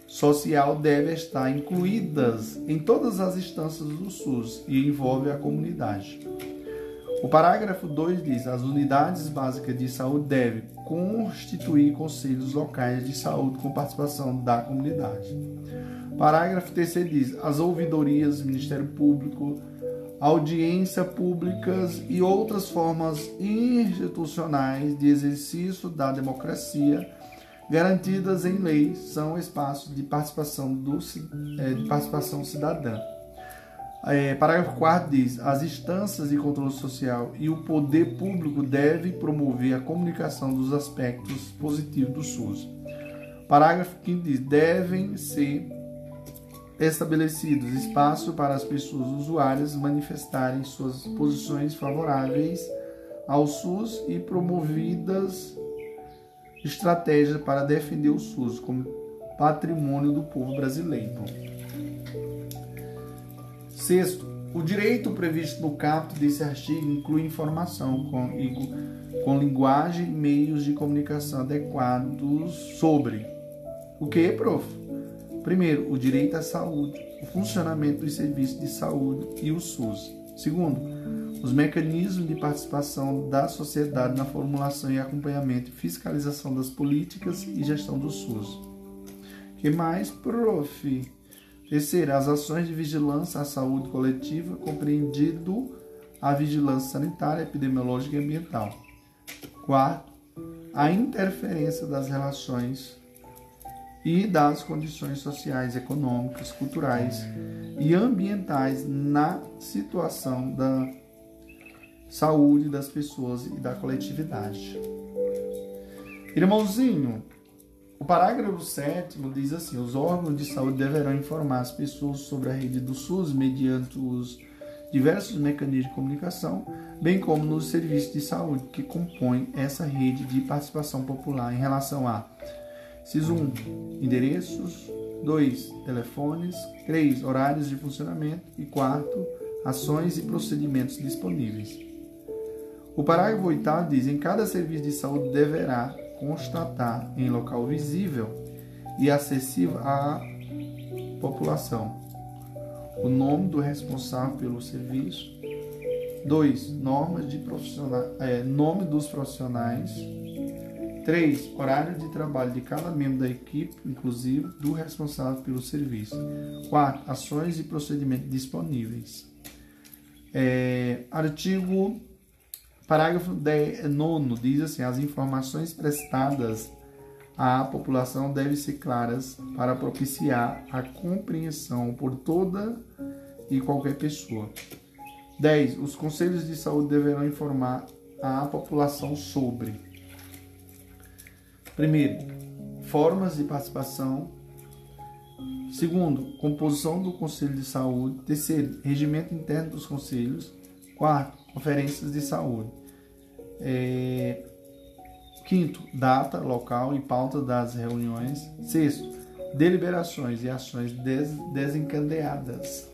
social deve estar incluídas em todas as instâncias do SUS e envolve a comunidade. O parágrafo 2 diz: as unidades básicas de saúde devem constituir conselhos locais de saúde com participação da comunidade. Parágrafo 3 diz: as ouvidorias, Ministério Público, audiência públicas e outras formas institucionais de exercício da democracia garantidas em lei são espaços de participação, do, é, de participação cidadã. É, parágrafo 4 diz: as instâncias de controle social e o poder público devem promover a comunicação dos aspectos positivos do SUS. Parágrafo 5 diz: devem ser estabelecidos espaços para as pessoas usuárias manifestarem suas posições favoráveis ao SUS e promovidas estratégia para defender o SUS como patrimônio do povo brasileiro. Sexto, o direito previsto no caput desse artigo inclui informação com, com linguagem e meios de comunicação adequados sobre o que, prof? Primeiro, o direito à saúde, o funcionamento dos serviços de saúde e o SUS. Segundo, os mecanismos de participação da sociedade na formulação e acompanhamento e fiscalização das políticas e gestão do SUS. que mais, prof? Terceiro, as ações de vigilância à saúde coletiva, compreendido a vigilância sanitária, epidemiológica e ambiental. Quarto, a interferência das relações e das condições sociais, econômicas, culturais e ambientais na situação da saúde das pessoas e da coletividade. Irmãozinho, o parágrafo 7 diz assim: os órgãos de saúde deverão informar as pessoas sobre a rede do SUS mediante os diversos mecanismos de comunicação, bem como nos serviços de saúde que compõem essa rede de participação popular em relação a CIS 1, endereços, 2, telefones, 3, horários de funcionamento e 4, ações e procedimentos disponíveis. O parágrafo 8 diz: em cada serviço de saúde deverá constatar em local visível e acessível à população o nome do responsável pelo serviço. 2. Normas de profissionais, é, nome dos profissionais. 3. Horário de trabalho de cada membro da equipe, inclusive do responsável pelo serviço. 4. Ações e procedimentos disponíveis. É, artigo Parágrafo 9 diz assim: as informações prestadas à população devem ser claras para propiciar a compreensão por toda e qualquer pessoa. 10. Os conselhos de saúde deverão informar a população sobre: primeiro, formas de participação. Segundo, composição do conselho de saúde. Terceiro, regimento interno dos conselhos. Quarto, conferências de saúde. É, quinto, data, local e pauta das reuniões. Sexto, deliberações e ações des, desencadeadas.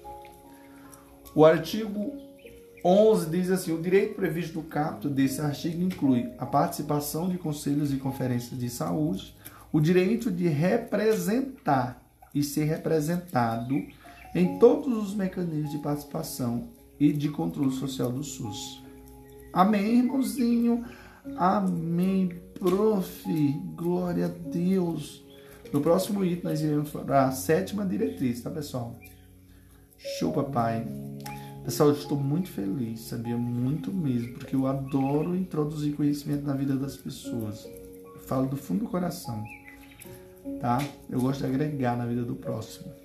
O artigo 11 diz assim: o direito previsto no caput desse artigo inclui a participação de conselhos e conferências de saúde, o direito de representar e ser representado em todos os mecanismos de participação e de controle social do SUS. Amém, irmãozinho? Amém, prof. Glória a Deus. No próximo item, nós iremos para a sétima diretriz, tá, pessoal? Show, papai. Pessoal, eu estou muito feliz, sabia? Muito mesmo, porque eu adoro introduzir conhecimento na vida das pessoas. Eu falo do fundo do coração, tá? Eu gosto de agregar na vida do próximo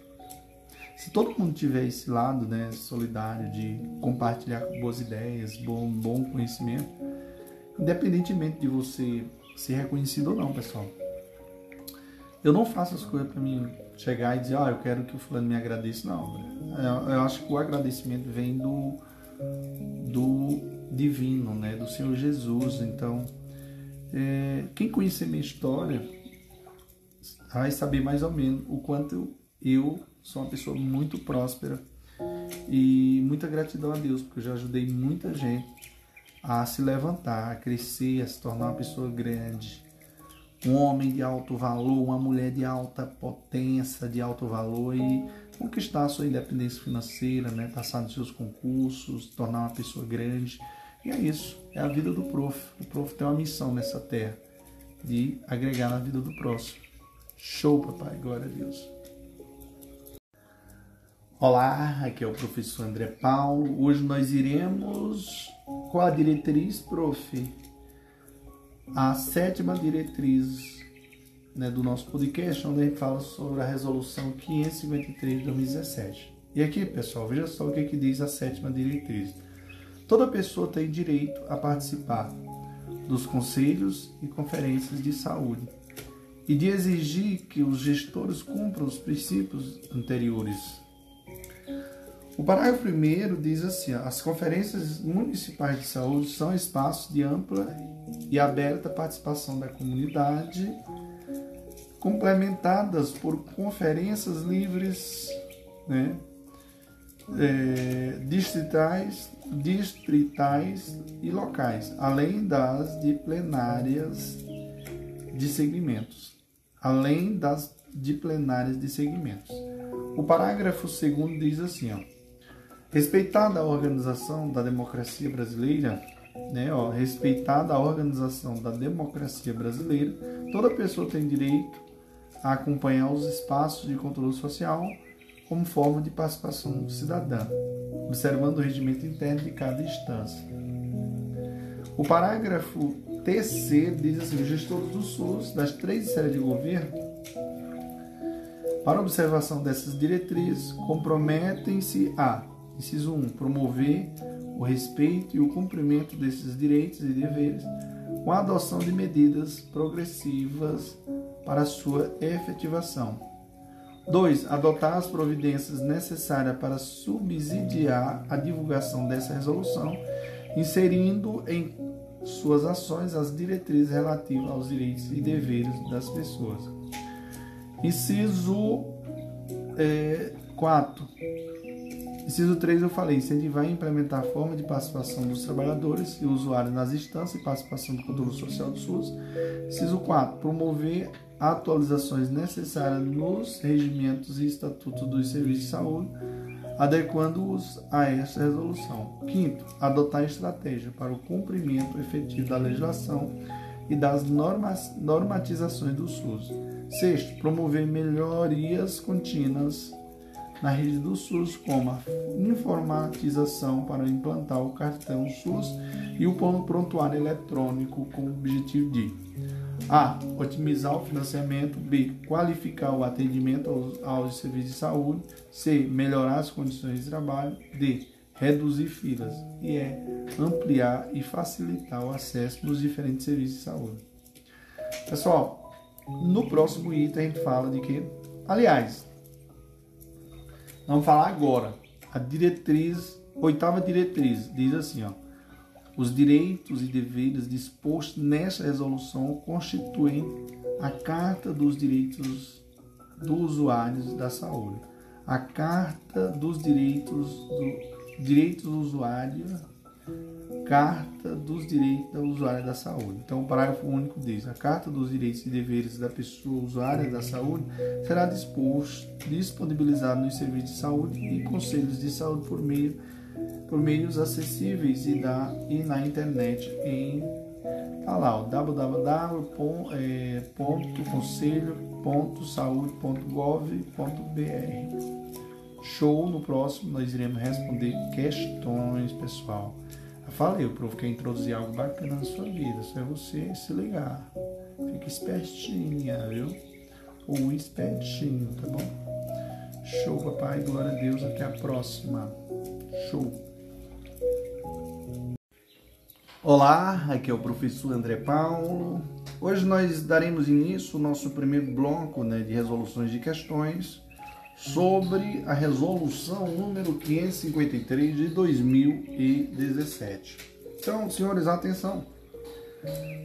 se todo mundo tiver esse lado né, solidário de compartilhar boas ideias, bom, bom conhecimento, independentemente de você ser reconhecido ou não, pessoal. Eu não faço as coisas para mim chegar e dizer, ah, eu quero que o fulano me agradeça, não. Eu, eu acho que o agradecimento vem do, do divino, né, do Senhor Jesus. Então, é, quem conhecer minha história vai saber mais ou menos o quanto eu sou uma pessoa muito próspera e muita gratidão a Deus, porque eu já ajudei muita gente a se levantar, a crescer, a se tornar uma pessoa grande. Um homem de alto valor, uma mulher de alta potência, de alto valor e conquistar a sua independência financeira, né? passar nos seus concursos, tornar uma pessoa grande. E é isso, é a vida do prof. O prof tem uma missão nessa terra de agregar na vida do próximo. Show, papai, glória a Deus. Olá, aqui é o professor André Paulo. Hoje nós iremos com a diretriz, prof. A sétima diretriz né, do nosso podcast, onde gente fala sobre a resolução 553 de 2017. E aqui, pessoal, veja só o que, que diz a sétima diretriz. Toda pessoa tem direito a participar dos conselhos e conferências de saúde e de exigir que os gestores cumpram os princípios anteriores o parágrafo primeiro diz assim: as conferências municipais de saúde são espaços de ampla e aberta participação da comunidade, complementadas por conferências livres, né, é, distritais, distritais e locais, além das de plenárias de segmentos, além das de plenárias de segmentos. O parágrafo segundo diz assim, ó, Respeitada a organização da democracia brasileira, né, ó, respeitada a organização da democracia brasileira, toda pessoa tem direito a acompanhar os espaços de controle social como forma de participação cidadã, observando o regimento interno de cada instância. O parágrafo terceiro diz assim: os gestores do SUS das três séries de governo, para observação dessas diretrizes, comprometem-se a Inciso 1. Promover o respeito e o cumprimento desses direitos e deveres, com a adoção de medidas progressivas para sua efetivação. 2. Adotar as providências necessárias para subsidiar a divulgação dessa resolução, inserindo em suas ações as diretrizes relativas aos direitos e deveres das pessoas. Inciso é, 4. Inciso 3 eu falei, incentivar e implementar a forma de participação dos trabalhadores e usuários nas instâncias e participação do controle social do SUS. Inciso 4. Promover atualizações necessárias nos regimentos e estatutos dos serviços de saúde, adequando-os a esta resolução. Quinto, adotar estratégia para o cumprimento efetivo da legislação e das normatizações do SUS. Sexto, promover melhorias contínuas na rede do SUS, como a informatização para implantar o cartão SUS e o prontuário eletrônico com o objetivo de a. Otimizar o financiamento. B. Qualificar o atendimento aos, aos serviços de saúde. C. Melhorar as condições de trabalho. D. Reduzir filas. E E. Ampliar e facilitar o acesso nos diferentes serviços de saúde. Pessoal, no próximo item a gente fala de que, aliás, vamos falar agora. A diretriz, oitava diretriz, diz assim, ó. Os direitos e deveres dispostos nesta resolução constituem a Carta dos Direitos dos Usuários da Saúde. A Carta dos Direitos do Direitos do Usuário, Carta dos Direitos do Usuário da Saúde. Então, o parágrafo único diz: a Carta dos Direitos e Deveres da pessoa usuária da saúde será disposto, disponibilizada nos serviços de saúde e conselhos de saúde por meio por meios acessíveis e, da, e na internet em tá lá, www.conselho.saude.gov.br. Show, no próximo nós iremos responder questões, pessoal. Falei, o prof quer introduzir algo bacana na sua vida, só é você se ligar. Fica espertinha, viu? Ou espertinho, tá bom? Show, papai, glória a Deus, até a próxima. Show! Olá, aqui é o professor André Paulo. Hoje nós daremos início ao nosso primeiro bloco né, de resoluções de questões sobre a resolução número 553 de 2017. Então, senhores, atenção.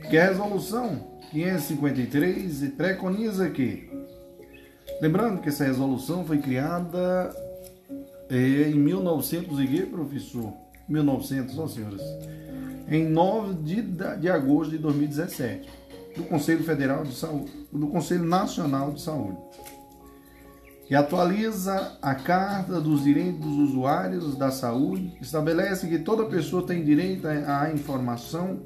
Que a resolução 553 preconiza que, lembrando que essa resolução foi criada é, em 1900 e professor? 1900, ó, senhores em 9 de, de agosto de 2017, do Conselho Federal de Saúde, do Conselho Nacional de Saúde, que atualiza a Carta dos Direitos dos Usuários da Saúde, estabelece que toda pessoa tem direito à informação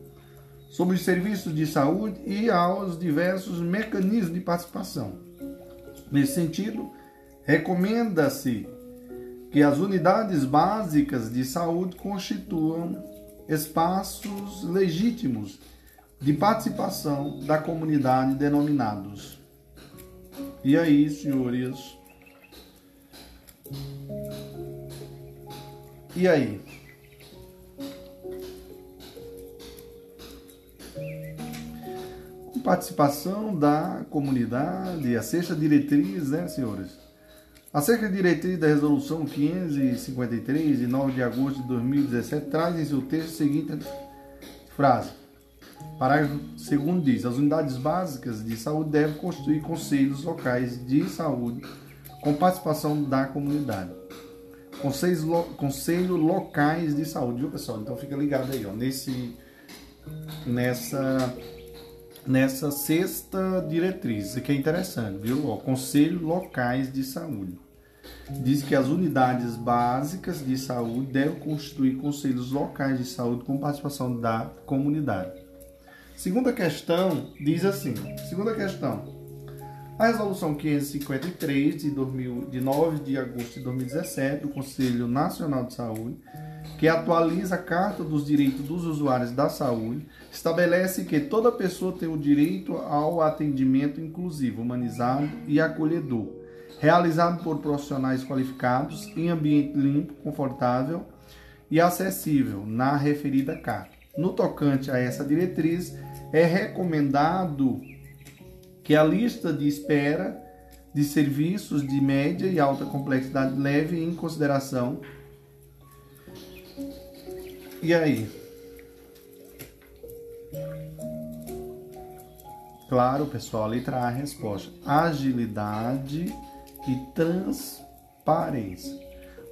sobre os serviços de saúde e aos diversos mecanismos de participação. Nesse sentido, recomenda-se que as unidades básicas de saúde constituam espaços legítimos de participação da comunidade denominados. E aí, senhores? E aí? Com participação da comunidade, a sexta diretriz, né, senhores? Acerca da diretriz da Resolução 553, de 9 de agosto de 2017, traz em seu texto a seguinte frase. Parágrafo 2 diz: As unidades básicas de saúde devem constituir conselhos locais de saúde com participação da comunidade. Conselhos, lo, conselhos locais de saúde, viu pessoal? Então fica ligado aí, ó, nesse, nessa, nessa sexta diretriz, aqui é interessante, viu? Ó, conselhos locais de saúde diz que as unidades básicas de saúde devem constituir conselhos locais de saúde com participação da comunidade. Segunda questão diz assim: segunda questão. A resolução 553 de, 2000, de 9 de agosto de 2017 do Conselho Nacional de Saúde, que atualiza a Carta dos Direitos dos Usuários da Saúde, estabelece que toda pessoa tem o direito ao atendimento inclusivo, humanizado e acolhedor realizado por profissionais qualificados em ambiente limpo, confortável e acessível na referida carta. No tocante a essa diretriz, é recomendado que a lista de espera de serviços de média e alta complexidade leve em consideração. E aí? Claro, pessoal, letra A, resposta. Agilidade e transparência.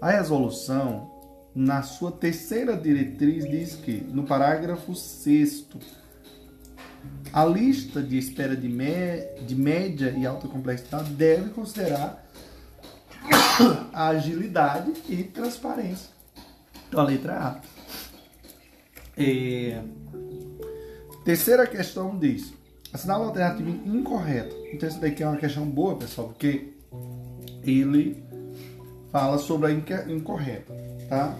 A resolução, na sua terceira diretriz, diz que, no parágrafo 6 a lista de espera de, de média e alta complexidade deve considerar a agilidade e transparência. Então, a letra A. É... Terceira questão diz: assinala a alternativa incorreta. Então, isso daqui é uma questão boa, pessoal, porque ele fala sobre a incorreta, tá?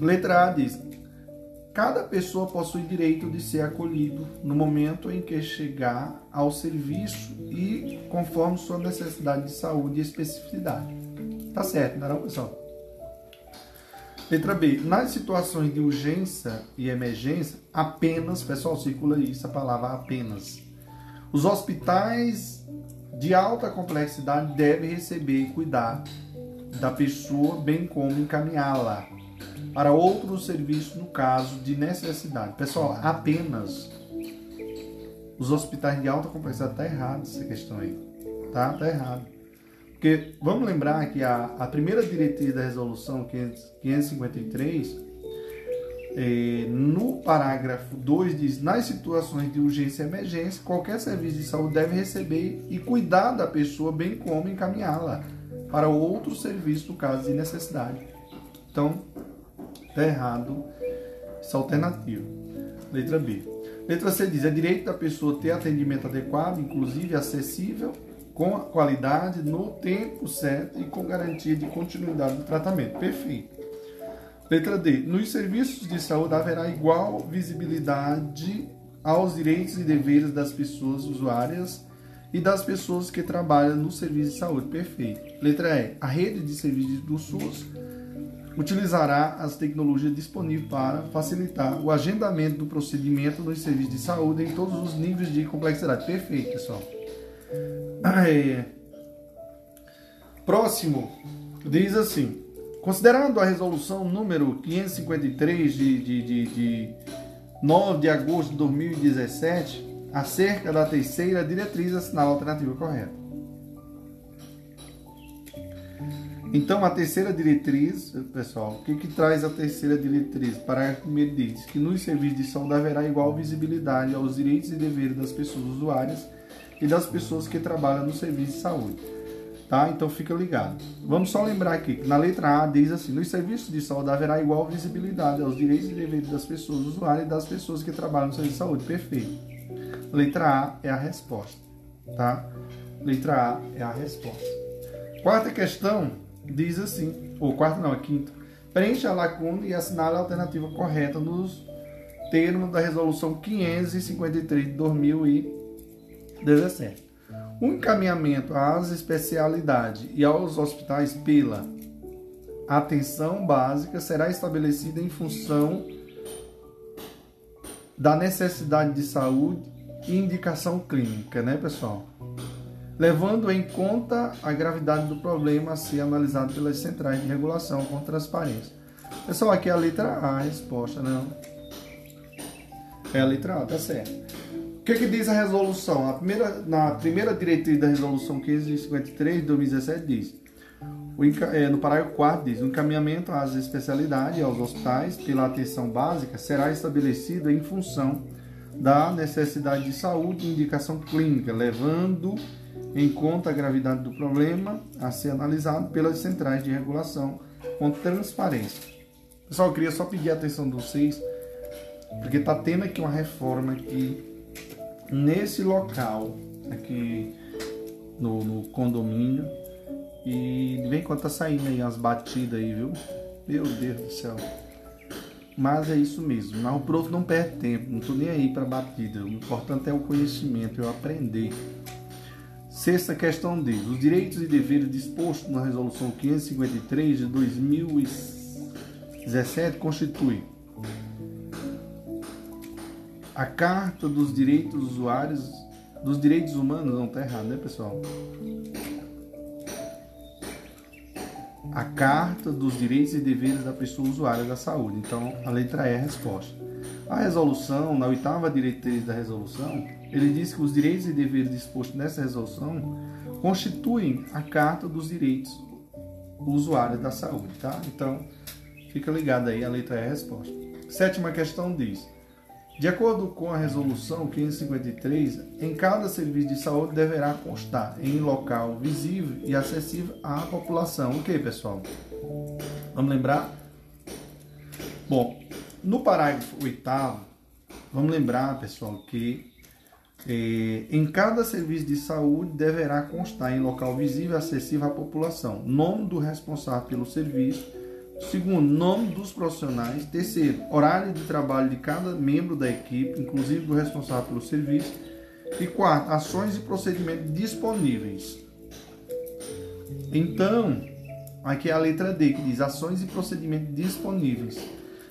Letra A diz: Cada pessoa possui direito de ser acolhido no momento em que chegar ao serviço e conforme sua necessidade de saúde e especificidade. Tá certo, não é pessoal? Letra B. Nas situações de urgência e emergência, apenas, pessoal, circula isso, a palavra apenas. Os hospitais de alta complexidade devem receber e cuidar da pessoa, bem como encaminhá-la para outros serviços no caso de necessidade. Pessoal, apenas os hospitais de alta complexidade está errado essa questão aí, tá? Tá errado. Porque vamos lembrar que a, a primeira diretriz da resolução 553, eh, no parágrafo 2 diz: nas situações de urgência e emergência, qualquer serviço de saúde deve receber e cuidar da pessoa, bem como encaminhá-la para outro serviço no caso de necessidade. Então, Está errado essa alternativa. Letra B. Letra C diz: é direito da pessoa ter atendimento adequado, inclusive acessível, com qualidade, no tempo certo e com garantia de continuidade do tratamento. Perfeito. Letra D. Nos serviços de saúde haverá igual visibilidade aos direitos e deveres das pessoas usuárias e das pessoas que trabalham no serviço de saúde. Perfeito. Letra E. A rede de serviços do SUS utilizará as tecnologias disponíveis para facilitar o agendamento do procedimento nos serviços de saúde em todos os níveis de complexidade. Perfeito, pessoal. É... Próximo, diz assim: considerando a resolução número 553 de, de, de, de 9 de agosto de 2017, acerca da terceira diretriz, assinala a alternativa correta. Então, a terceira diretriz, pessoal, o que, que traz a terceira diretriz? Parágrafo 1 diz que nos serviços de saúde haverá igual visibilidade aos direitos e deveres das pessoas usuárias e das pessoas que trabalham no serviço de saúde. Tá? Então, fica ligado. Vamos só lembrar aqui que na letra A diz assim: nos serviços de saúde haverá igual visibilidade aos direitos e deveres das pessoas usuárias e das pessoas que trabalham no serviço de saúde. Perfeito. Letra A é a resposta. Tá? Letra A é a resposta. Quarta questão diz assim, ou quarto não, é quinto, preencha a lacuna e assinale a alternativa correta nos termos da resolução 553 de 2017. O encaminhamento às especialidades e aos hospitais pela atenção básica será estabelecido em função da necessidade de saúde e indicação clínica, né, pessoal? Levando em conta a gravidade do problema a ser analisado pelas centrais de regulação com transparência. Pessoal, aqui é a letra A, a resposta, não. É a letra A, tá certo. O que, que diz a resolução? A primeira, na primeira diretriz da resolução 1553 de 2017 diz, é, no parágrafo 4 diz, o encaminhamento às especialidades e aos hospitais pela atenção básica será estabelecido em função da necessidade de saúde e indicação clínica, levando em conta a gravidade do problema a ser analisado pelas centrais de regulação com transparência. Pessoal, eu queria só pedir a atenção de vocês, porque está tendo aqui uma reforma aqui nesse local, aqui no, no condomínio, e de vez em quando tá saindo aí umas batidas aí, viu? Meu Deus do céu. Mas é isso mesmo. Mas o prof não perde tempo, não tô nem aí para batida. O importante é o conhecimento, eu aprender. Sexta questão diz: os direitos e deveres dispostos na Resolução 553 de 2017 constituem a Carta dos Direitos dos Usuários dos Direitos Humanos, não está errado, né, pessoal? A Carta dos Direitos e Deveres da Pessoa Usuária da Saúde. Então, a letra E é a resposta. A resolução, na oitava diretriz da resolução, ele diz que os direitos e deveres dispostos nessa resolução constituem a Carta dos Direitos do Usuário da Saúde, tá? Então, fica ligado aí, a letra é a resposta. Sétima questão diz: de acordo com a resolução 553, em cada serviço de saúde deverá constar em local visível e acessível à população. Ok, pessoal? Vamos lembrar? Bom, no parágrafo oitavo, vamos lembrar, pessoal, que eh, em cada serviço de saúde deverá constar em local visível e acessível à população nome do responsável pelo serviço Segundo, nome dos profissionais. Terceiro, horário de trabalho de cada membro da equipe, inclusive do responsável pelo serviço. E quarto, ações e procedimentos disponíveis. Então, aqui é a letra D que diz ações e procedimentos disponíveis.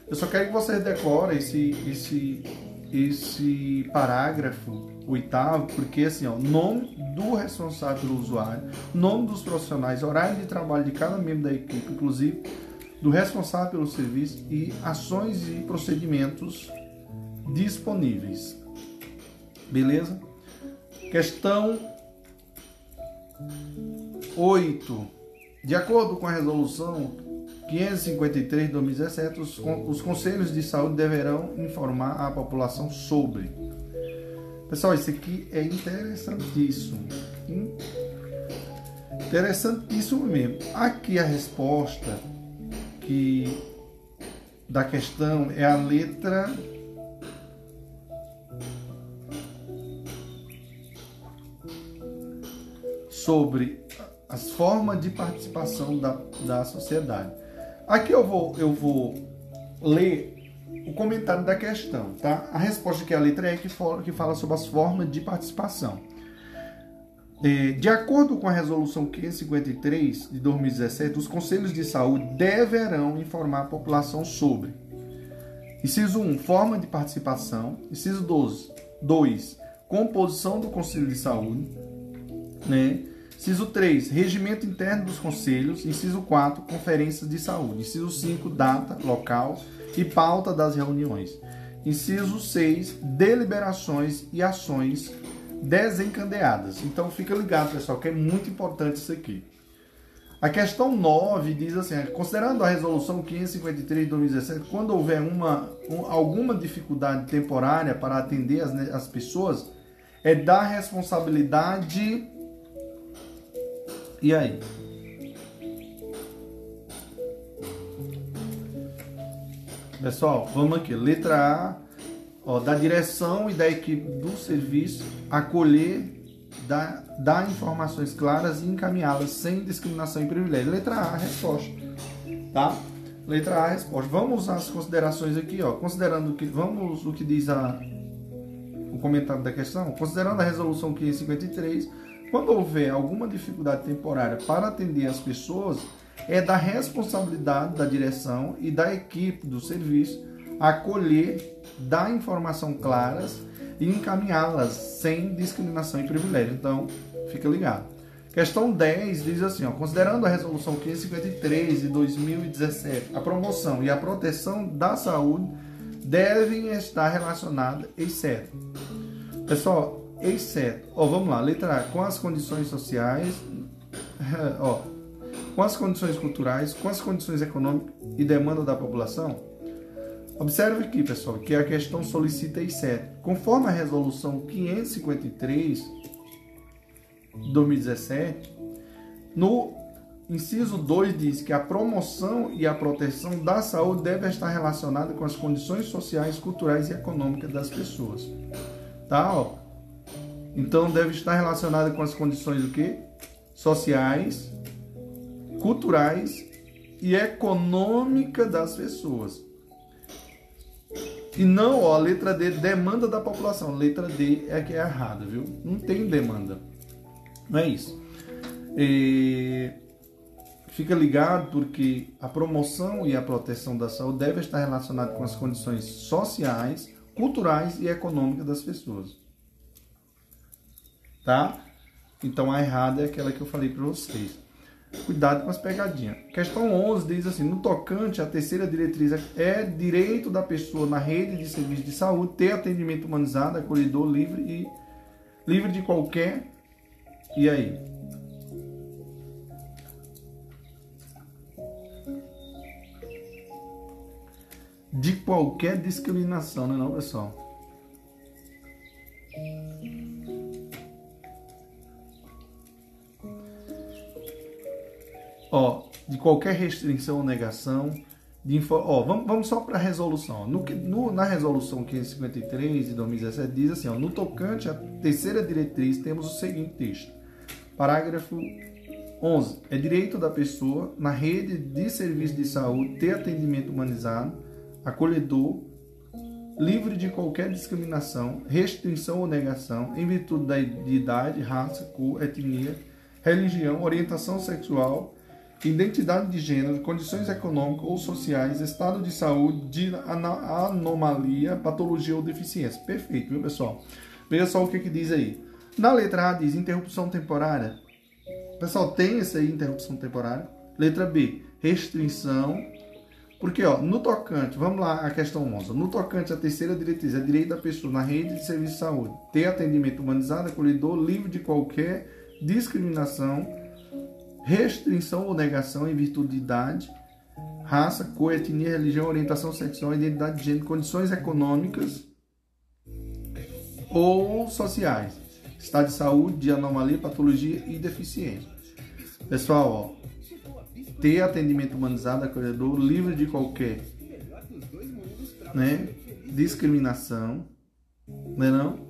Eu só quero que vocês decorem esse, esse, esse parágrafo oitavo, porque assim, ó, nome do responsável pelo usuário, nome dos profissionais, horário de trabalho de cada membro da equipe, inclusive do responsável pelo serviço e ações e procedimentos disponíveis. Beleza? Questão 8. De acordo com a resolução 553 de 2017, os, os conselhos de saúde deverão informar a população sobre. Pessoal, isso aqui é interessantíssimo. Interessantíssimo mesmo. Aqui a resposta que da questão é a letra sobre as formas de participação da, da sociedade. Aqui eu vou, eu vou ler o comentário da questão, tá? A resposta que é a letra é que fala, que fala sobre as formas de participação. É, de acordo com a Resolução 553 de 2017, os conselhos de saúde deverão informar a população sobre Inciso 1, forma de participação. Inciso 12, 2, composição do Conselho de Saúde. Né? Inciso 3, regimento interno dos conselhos. Inciso 4, conferências de saúde. Inciso 5, data, local e pauta das reuniões. Inciso 6, deliberações e ações desencadeadas. Então fica ligado, pessoal, que é muito importante isso aqui. A questão 9 diz assim: considerando a resolução 553 de 2017, quando houver uma, um, alguma dificuldade temporária para atender as, as pessoas, é da responsabilidade. E aí? Pessoal, vamos aqui. Letra A ó, da direção e da equipe do serviço acolher, dar, dar informações claras e encaminhá-las sem discriminação e privilégio. Letra A, resposta. Tá? Letra A, resposta. Vamos às considerações aqui, ó. Considerando que vamos o que diz a o comentário da questão, considerando a resolução 553, quando houver alguma dificuldade temporária para atender as pessoas, é da responsabilidade da direção e da equipe do serviço acolher, dar informação claras e encaminhá-las sem discriminação e privilégio. Então, fica ligado. Questão 10 diz assim, ó, considerando a resolução 553 de 2017, a promoção e a proteção da saúde devem estar relacionadas, exceto. Pessoal, exceto, ó, vamos lá, letra A, com as condições sociais, ó, com as condições culturais, com as condições econômicas e demanda da população, Observe aqui, pessoal, que a questão solicita I7. Conforme a resolução 553 de 2017, no inciso 2 diz que a promoção e a proteção da saúde deve estar relacionada com as condições sociais, culturais e econômicas das pessoas. Tá, ó. Então deve estar relacionada com as condições do quê? Sociais, culturais e econômicas das pessoas. E não, ó, a letra D, demanda da população. Letra D é que é errada, viu? Não tem demanda. Não é isso. E fica ligado porque a promoção e a proteção da saúde deve estar relacionada com as condições sociais, culturais e econômicas das pessoas. Tá? Então a errada é aquela que eu falei para vocês. Cuidado com as pegadinhas. Questão 11 diz assim: no tocante, a terceira diretriz é direito da pessoa na rede de serviço de saúde ter atendimento humanizado, acolhedor, livre e livre de qualquer. E aí? de qualquer discriminação, não é não, pessoal? Ó, de qualquer restrição ou negação, de ó, vamos, vamos só para a resolução. No, no, na resolução 553 de 2017 diz assim, ó, no tocante à terceira diretriz temos o seguinte texto. Parágrafo 11. É direito da pessoa, na rede de serviço de saúde, ter atendimento humanizado, acolhedor, livre de qualquer discriminação, restrição ou negação em virtude da idade, raça, cor, etnia, religião, orientação sexual, identidade de gênero, condições econômicas ou sociais, estado de saúde, de anomalia, patologia ou deficiência. Perfeito, viu, pessoal? Veja só o que, que diz aí. Na letra A diz interrupção temporária. Pessoal, tem essa aí, interrupção temporária. Letra B, restrição porque, ó, no tocante, vamos lá a questão 11. No tocante à terceira diretriz, é direito da pessoa na rede de serviço de saúde ter atendimento humanizado, acolhedor, livre de qualquer discriminação, restrição ou negação em virtude de idade, raça, cor, etnia, religião, orientação sexual, identidade de gênero, condições econômicas ou sociais, estado de saúde, de anomalia, patologia e deficiência. Pessoal, ó, ter atendimento humanizado, acolhedor, livre de qualquer né, discriminação, né não?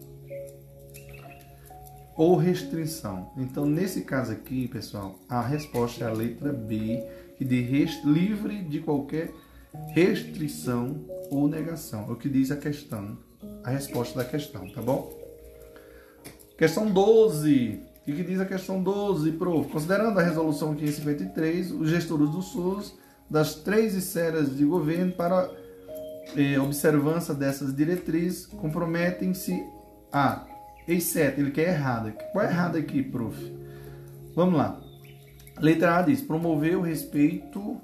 Ou restrição. Então, nesse caso aqui, pessoal, a resposta é a letra B, que diz livre de qualquer restrição ou negação. É o que diz a questão, a resposta da questão, tá bom? Questão 12. O que diz a questão 12, prof? Considerando a resolução 553, os gestores do SUS das três esferas de governo para eh, observância dessas diretrizes comprometem-se a exceto, ele quer errado. Qual é errado aqui, prof? Vamos lá. Letra A diz: promover o respeito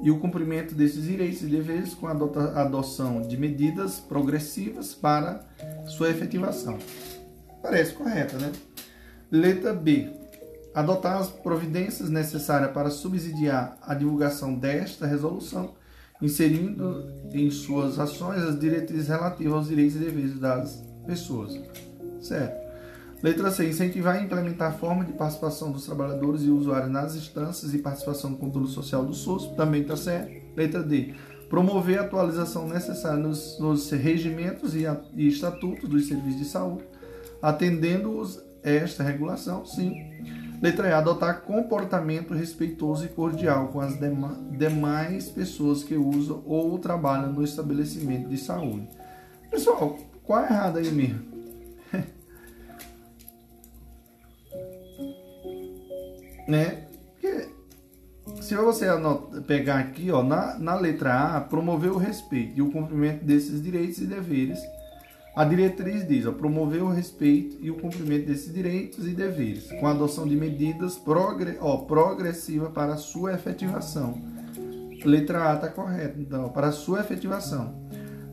e o cumprimento desses direitos e deveres com a adoção de medidas progressivas para sua efetivação. Parece correta, né? Letra B. Adotar as providências necessárias para subsidiar a divulgação desta resolução, inserindo em suas ações as diretrizes relativas aos direitos e deveres das pessoas. Certo. Letra C. Incentivar e implementar a forma de participação dos trabalhadores e usuários nas instâncias e participação no controle social do SUS. Também está certo. Letra D. Promover a atualização necessária nos, nos regimentos e, a, e estatutos dos serviços de saúde, atendendo-os esta regulação, sim. Letra E. Adotar comportamento respeitoso e cordial com as demais pessoas que usam ou trabalham no estabelecimento de saúde. Pessoal, qual é errado aí mesmo? Né? Porque se você pegar aqui, ó, na, na letra A, promover o respeito e o cumprimento desses direitos e deveres a diretriz diz ó, promover o respeito e o cumprimento desses direitos e deveres, com a adoção de medidas progre, ó, progressivas para sua efetivação. Letra A está correta, então, para a sua efetivação.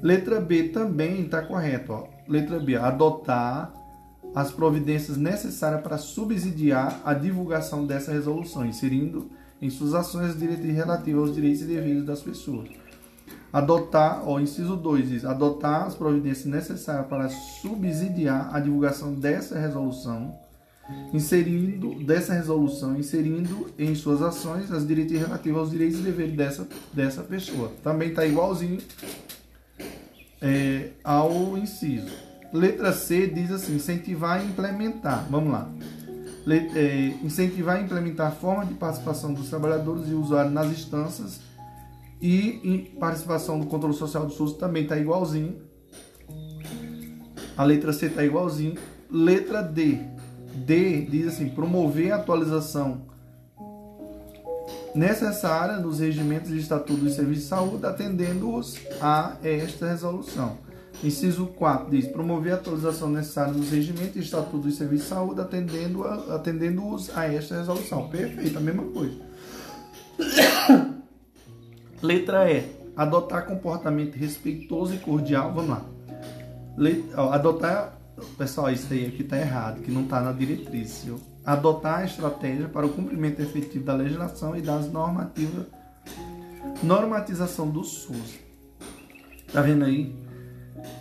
Letra B também está correto. Ó. Letra B, adotar as providências necessárias para subsidiar a divulgação dessa resolução, inserindo em suas ações as diretrizes relativas aos direitos e deveres das pessoas adotar, o inciso 2 diz, adotar as providências necessárias para subsidiar a divulgação dessa resolução, inserindo dessa resolução, inserindo em suas ações as diretrizes relativas aos direitos e deveres dessa, dessa pessoa. Também está igualzinho é, ao inciso. Letra C diz assim, incentivar e implementar. Vamos lá. É, incentivar e implementar a forma de participação dos trabalhadores e usuários nas instâncias e participação do controle social do SUS também está igualzinho. A letra C está igualzinho. Letra D. D diz assim: promover a atualização necessária nos regimentos e estatutos dos serviços de saúde, atendendo-os a esta resolução. Inciso 4 diz: promover a atualização necessária nos regimentos e estatutos dos serviços de saúde, atendendo-os atendendo a esta resolução. Perfeito, a mesma coisa. Letra E. Adotar comportamento respeitoso e cordial. Vamos lá. Letra, adotar. Pessoal, isso aí aqui está errado, que não está na diretriz. Viu? Adotar a estratégia para o cumprimento efetivo da legislação e das normativas. Normatização do SUS. Tá vendo aí?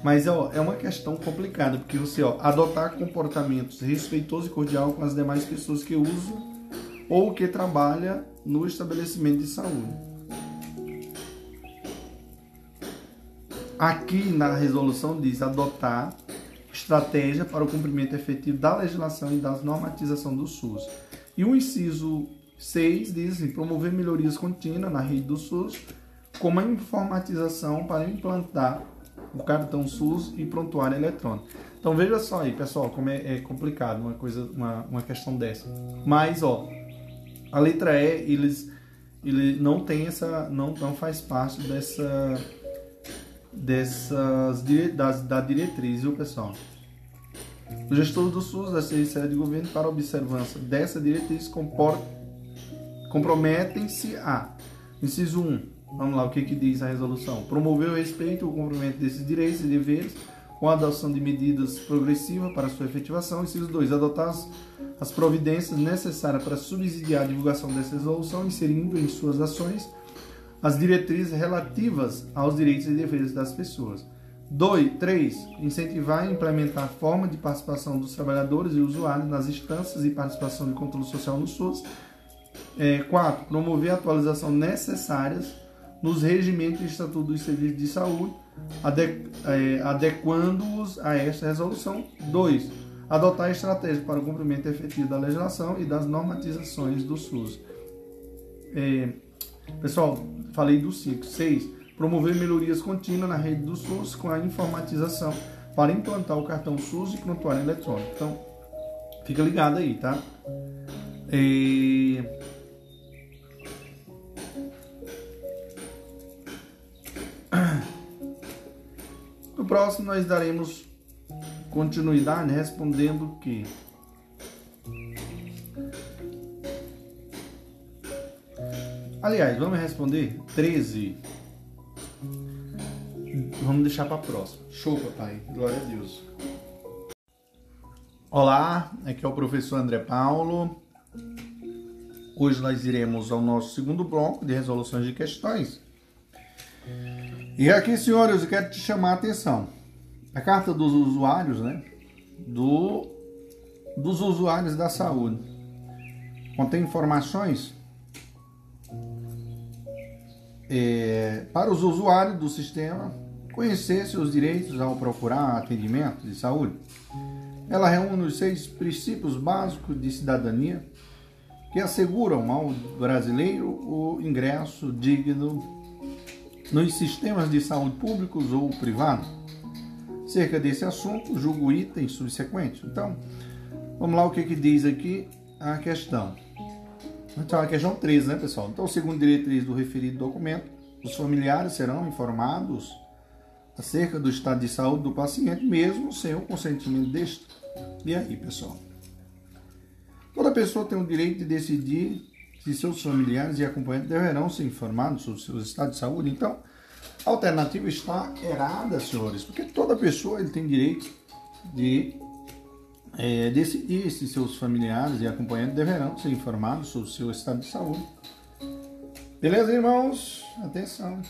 Mas ó, é uma questão complicada, porque você ó, adotar comportamentos respeitoso e cordial com as demais pessoas que usam ou que trabalha no estabelecimento de saúde. Aqui na resolução diz adotar estratégia para o cumprimento efetivo da legislação e da normatização do SUS. E o inciso 6 diz assim, promover melhorias contínuas na rede do SUS, como a informatização para implantar o cartão SUS e prontuário eletrônico. Então veja só aí, pessoal, como é, é complicado uma coisa, uma, uma questão dessa. Mas ó, a letra E, eles, ele não tem essa, não, não faz parte dessa, dessas das, da diretriz, viu pessoal? O gestor do SUS da Secretaria de Governo para observância dessa diretriz comprometem-se a inciso 1 Vamos lá, o que, que diz a resolução? Promover o respeito e o cumprimento desses direitos e deveres com a adoção de medidas progressivas para sua efetivação. Inciso 2. Adotar as, as providências necessárias para subsidiar a divulgação dessa resolução, inserindo em suas ações as diretrizes relativas aos direitos e deveres das pessoas. 2. 3. Incentivar e implementar a forma de participação dos trabalhadores e usuários nas instâncias e participação de controle social no SUS. 4. É, promover atualização necessárias nos regimentos e estatutos dos serviços de saúde, é, adequando-os a esta resolução. 2. Adotar estratégias para o cumprimento efetivo da legislação e das normatizações do SUS. É, pessoal, falei do 5. 6. Promover melhorias contínuas na rede do SUS com a informatização para implantar o cartão SUS e prontuário eletrônico. Então, fica ligado aí, tá? É, No próximo nós daremos continuidade respondendo que Aliás, vamos responder 13. Vamos deixar para próxima. Show, papai. Glória a Deus. Olá, aqui é o professor André Paulo. Hoje nós iremos ao nosso segundo bloco de resoluções de questões. E aqui, senhores, eu quero te chamar a atenção. A carta dos usuários, né? Do, dos usuários da saúde. Contém informações é, para os usuários do sistema conhecer seus direitos ao procurar atendimento de saúde. Ela reúne os seis princípios básicos de cidadania que asseguram ao brasileiro o ingresso digno nos sistemas de saúde públicos ou privados. Cerca desse assunto, julgo item subsequente. Então, vamos lá o que, que diz aqui a questão. Então, a questão 13, né, pessoal? Então, segundo diretriz do referido documento, os familiares serão informados acerca do estado de saúde do paciente, mesmo sem o consentimento deste. E aí, pessoal? Toda pessoa tem o direito de decidir se seus familiares e acompanhantes deverão ser informados sobre o seu estado de saúde. Então, a alternativa está errada, senhores, porque toda pessoa ele tem direito de é, decidir se seus familiares e acompanhantes deverão ser informados sobre o seu estado de saúde. Beleza, irmãos? Atenção.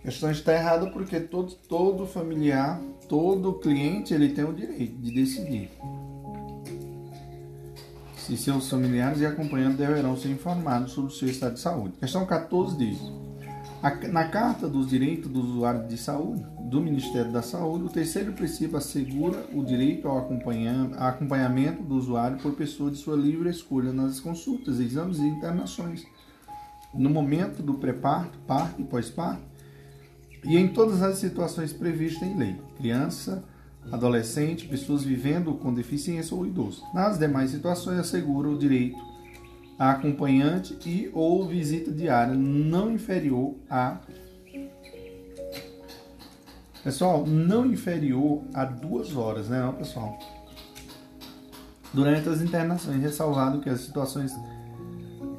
A questão está errada porque todo, todo familiar, todo cliente, ele tem o direito de decidir se seus familiares e acompanhantes deverão ser informados sobre o seu estado de saúde. Questão 14 diz: na Carta dos Direitos do Usuário de Saúde do Ministério da Saúde, o terceiro princípio assegura o direito ao acompanhamento do usuário por pessoa de sua livre escolha nas consultas, exames e internações, no momento do pré-parto, parto e pós-parto, e em todas as situações previstas em lei. Criança adolescente, pessoas vivendo com deficiência ou idoso. Nas demais situações, assegura o direito a acompanhante e ou visita diária não inferior a Pessoal, não inferior a duas horas, né, pessoal? Durante as internações, ressalvado que as situações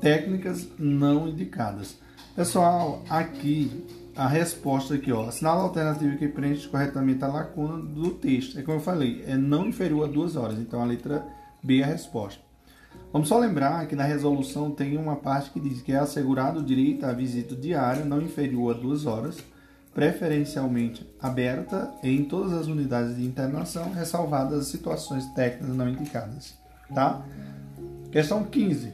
técnicas não indicadas. Pessoal, aqui a resposta aqui, ó, assinala a alternativa que preenche corretamente a lacuna do texto. É como eu falei, é não inferior a duas horas. Então a letra B é a resposta. Vamos só lembrar que na resolução tem uma parte que diz que é assegurado o direito à visita diária não inferior a duas horas preferencialmente aberta em todas as unidades de internação, ressalvadas as situações técnicas não indicadas. Tá? Questão 15.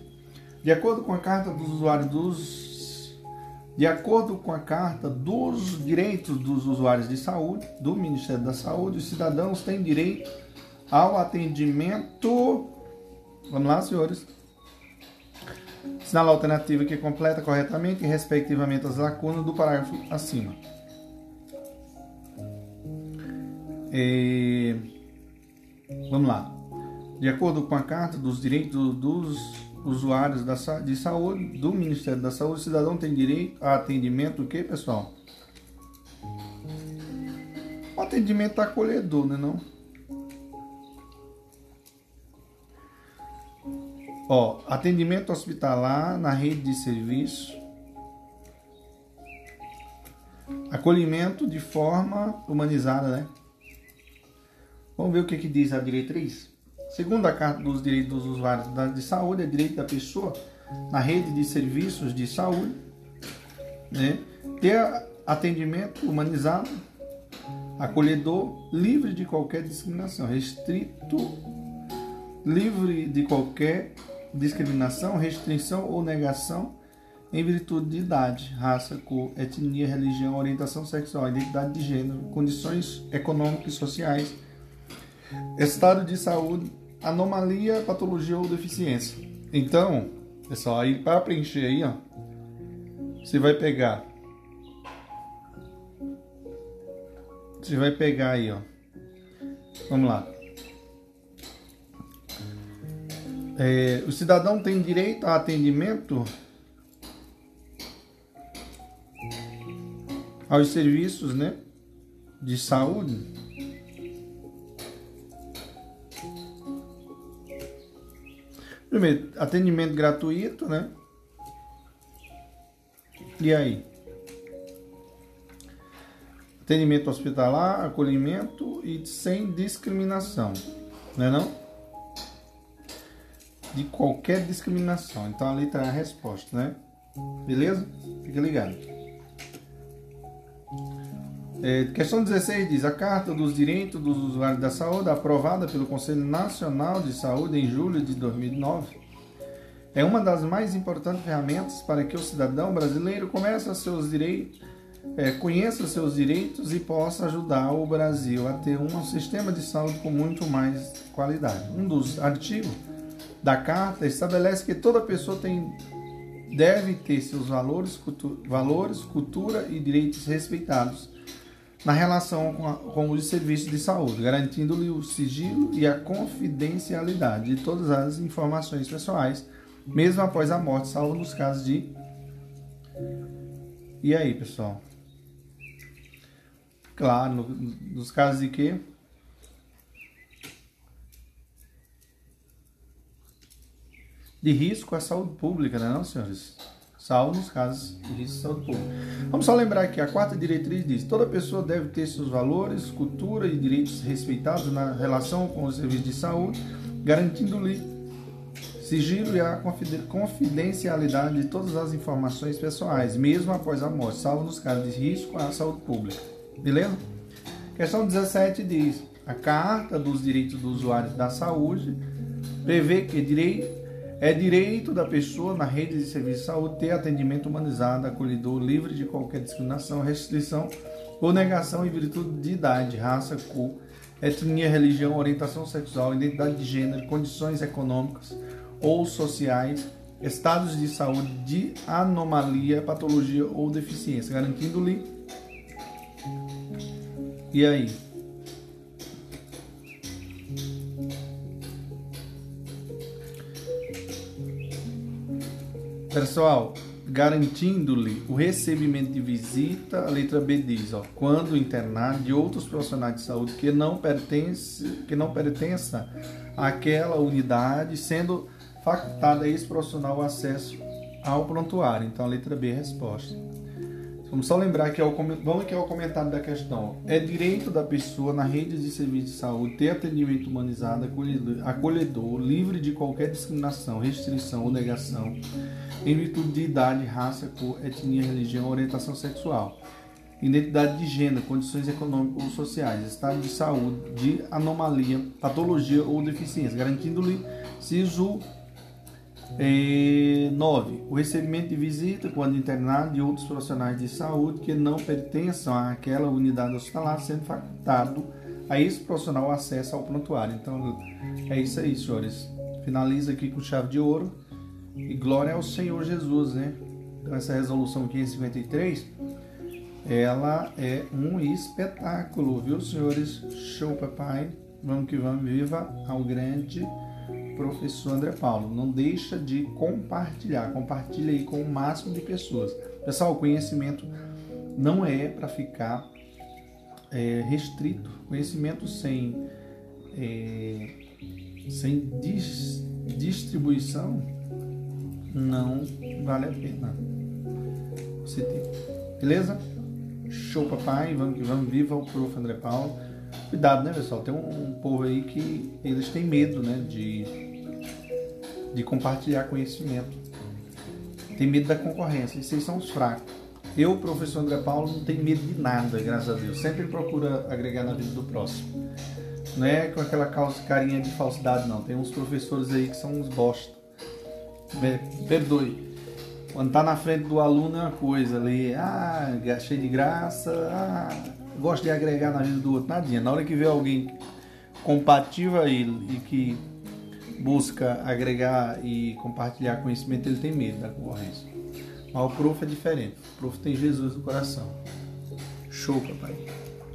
De acordo com a carta dos usuários dos de acordo com a carta dos direitos dos usuários de saúde do Ministério da Saúde, os cidadãos têm direito ao atendimento. Vamos lá, senhores. Sinal alternativa que completa corretamente e respectivamente as lacunas do parágrafo acima. É, vamos lá. De acordo com a Carta dos Direitos dos Usuários de Saúde do Ministério da Saúde, o cidadão tem direito a atendimento o que, pessoal? O atendimento acolhedor, né não? Ó, atendimento hospitalar na rede de serviço. Acolhimento de forma humanizada, né? Vamos ver o que, que diz a diretriz? Segundo a Carta dos Direitos dos Usuários de Saúde, é direito da pessoa na rede de serviços de saúde né, ter atendimento humanizado, acolhedor, livre de qualquer discriminação, restrito, livre de qualquer discriminação, restrição ou negação em virtude de idade, raça, cor, etnia, religião, orientação sexual, identidade de gênero, condições econômicas e sociais Estado de saúde, anomalia, patologia ou deficiência. Então, pessoal, aí para preencher aí, ó, você vai pegar Você vai pegar aí, ó. Vamos lá. É, o cidadão tem direito a atendimento aos serviços, né, de saúde Primeiro, atendimento gratuito, né? E aí? Atendimento hospitalar, acolhimento e sem discriminação, né não? De qualquer discriminação. Então ali está a resposta, né? Beleza? Fica ligado. É, questão 16 diz: a Carta dos Direitos dos Usuários da Saúde, aprovada pelo Conselho Nacional de Saúde em julho de 2009, é uma das mais importantes ferramentas para que o cidadão brasileiro comece seus direitos, é, conheça seus direitos e possa ajudar o Brasil a ter um sistema de saúde com muito mais qualidade. Um dos artigos da Carta estabelece que toda pessoa tem deve ter seus valores, cultu valores, cultura e direitos respeitados na relação com, a, com os serviços de saúde, garantindo-lhe o sigilo e a confidencialidade de todas as informações pessoais, mesmo após a morte, salvo nos casos de. E aí, pessoal? Claro, no, nos casos de quê? De risco à saúde pública, né, não, senhores? Salvo nos casos de saúde pública. Vamos só lembrar que a quarta diretriz diz: toda pessoa deve ter seus valores, cultura e direitos respeitados na relação com os serviços de saúde, garantindo-lhe sigilo e a confidencialidade de todas as informações pessoais, mesmo após a morte, salvo nos casos de risco à saúde pública. Beleza? Questão 17 diz: a Carta dos Direitos do Usuário da Saúde prevê que direito é direito da pessoa na rede de serviço de saúde ter atendimento humanizado, acolhedor, livre de qualquer discriminação, restrição ou negação em virtude de idade, raça, cor, etnia, religião, orientação sexual, identidade de gênero, condições econômicas ou sociais, estados de saúde de anomalia, patologia ou deficiência, garantindo-lhe. E aí? Pessoal, garantindo-lhe o recebimento de visita, a letra B diz, ó, quando internado de outros profissionais de saúde que não pertence, que não pertença àquela unidade, sendo facultado a esse profissional o acesso ao prontuário. Então a letra B é a resposta. Vamos só lembrar que é o, vamos aqui ao comentário da questão. É direito da pessoa na rede de serviço de saúde ter atendimento humanizado, acolhedor, acolhedor, livre de qualquer discriminação, restrição ou negação, em virtude de idade, raça, cor, etnia, religião, orientação sexual, identidade de gênero, condições econômicas ou sociais, estado de saúde, de anomalia, patologia ou deficiência, garantindo-lhe siso 9. O recebimento de visita quando internado de outros profissionais de saúde que não pertençam àquela unidade hospitalar, sendo facultado a esse profissional acesso ao prontuário. Então é isso aí, senhores. Finaliza aqui com chave de ouro e glória ao Senhor Jesus, né? Então essa resolução 553 ela é um espetáculo, viu, senhores? Show, papai. Vamos que vamos, viva ao grande professor André Paulo. Não deixa de compartilhar, compartilha aí com o máximo de pessoas. Pessoal, o conhecimento não é para ficar é, restrito. Conhecimento sem, é, sem dis, distribuição não vale a pena. Você tem. Beleza? Show, papai. Vamos que vamos. Viva o prof. André Paulo. Cuidado, né, pessoal? Tem um, um povo aí que eles têm medo, né, de, de compartilhar conhecimento. Tem medo da concorrência. E vocês são os fracos. Eu, professor André Paulo, não tenho medo de nada, graças a Deus. Sempre procura agregar na vida do próximo. Não é com aquela calça, carinha de falsidade, não. Tem uns professores aí que são uns bosta. Perdoe. Quando tá na frente do aluno é uma coisa ali, ah, cheio de graça, ah, gosta de agregar na vida do outro, nadinha. Na hora que vê alguém compatível a ele e que busca agregar e compartilhar conhecimento, ele tem medo da concorrência. Mas o prof é diferente. O prof tem Jesus no coração. Show, papai.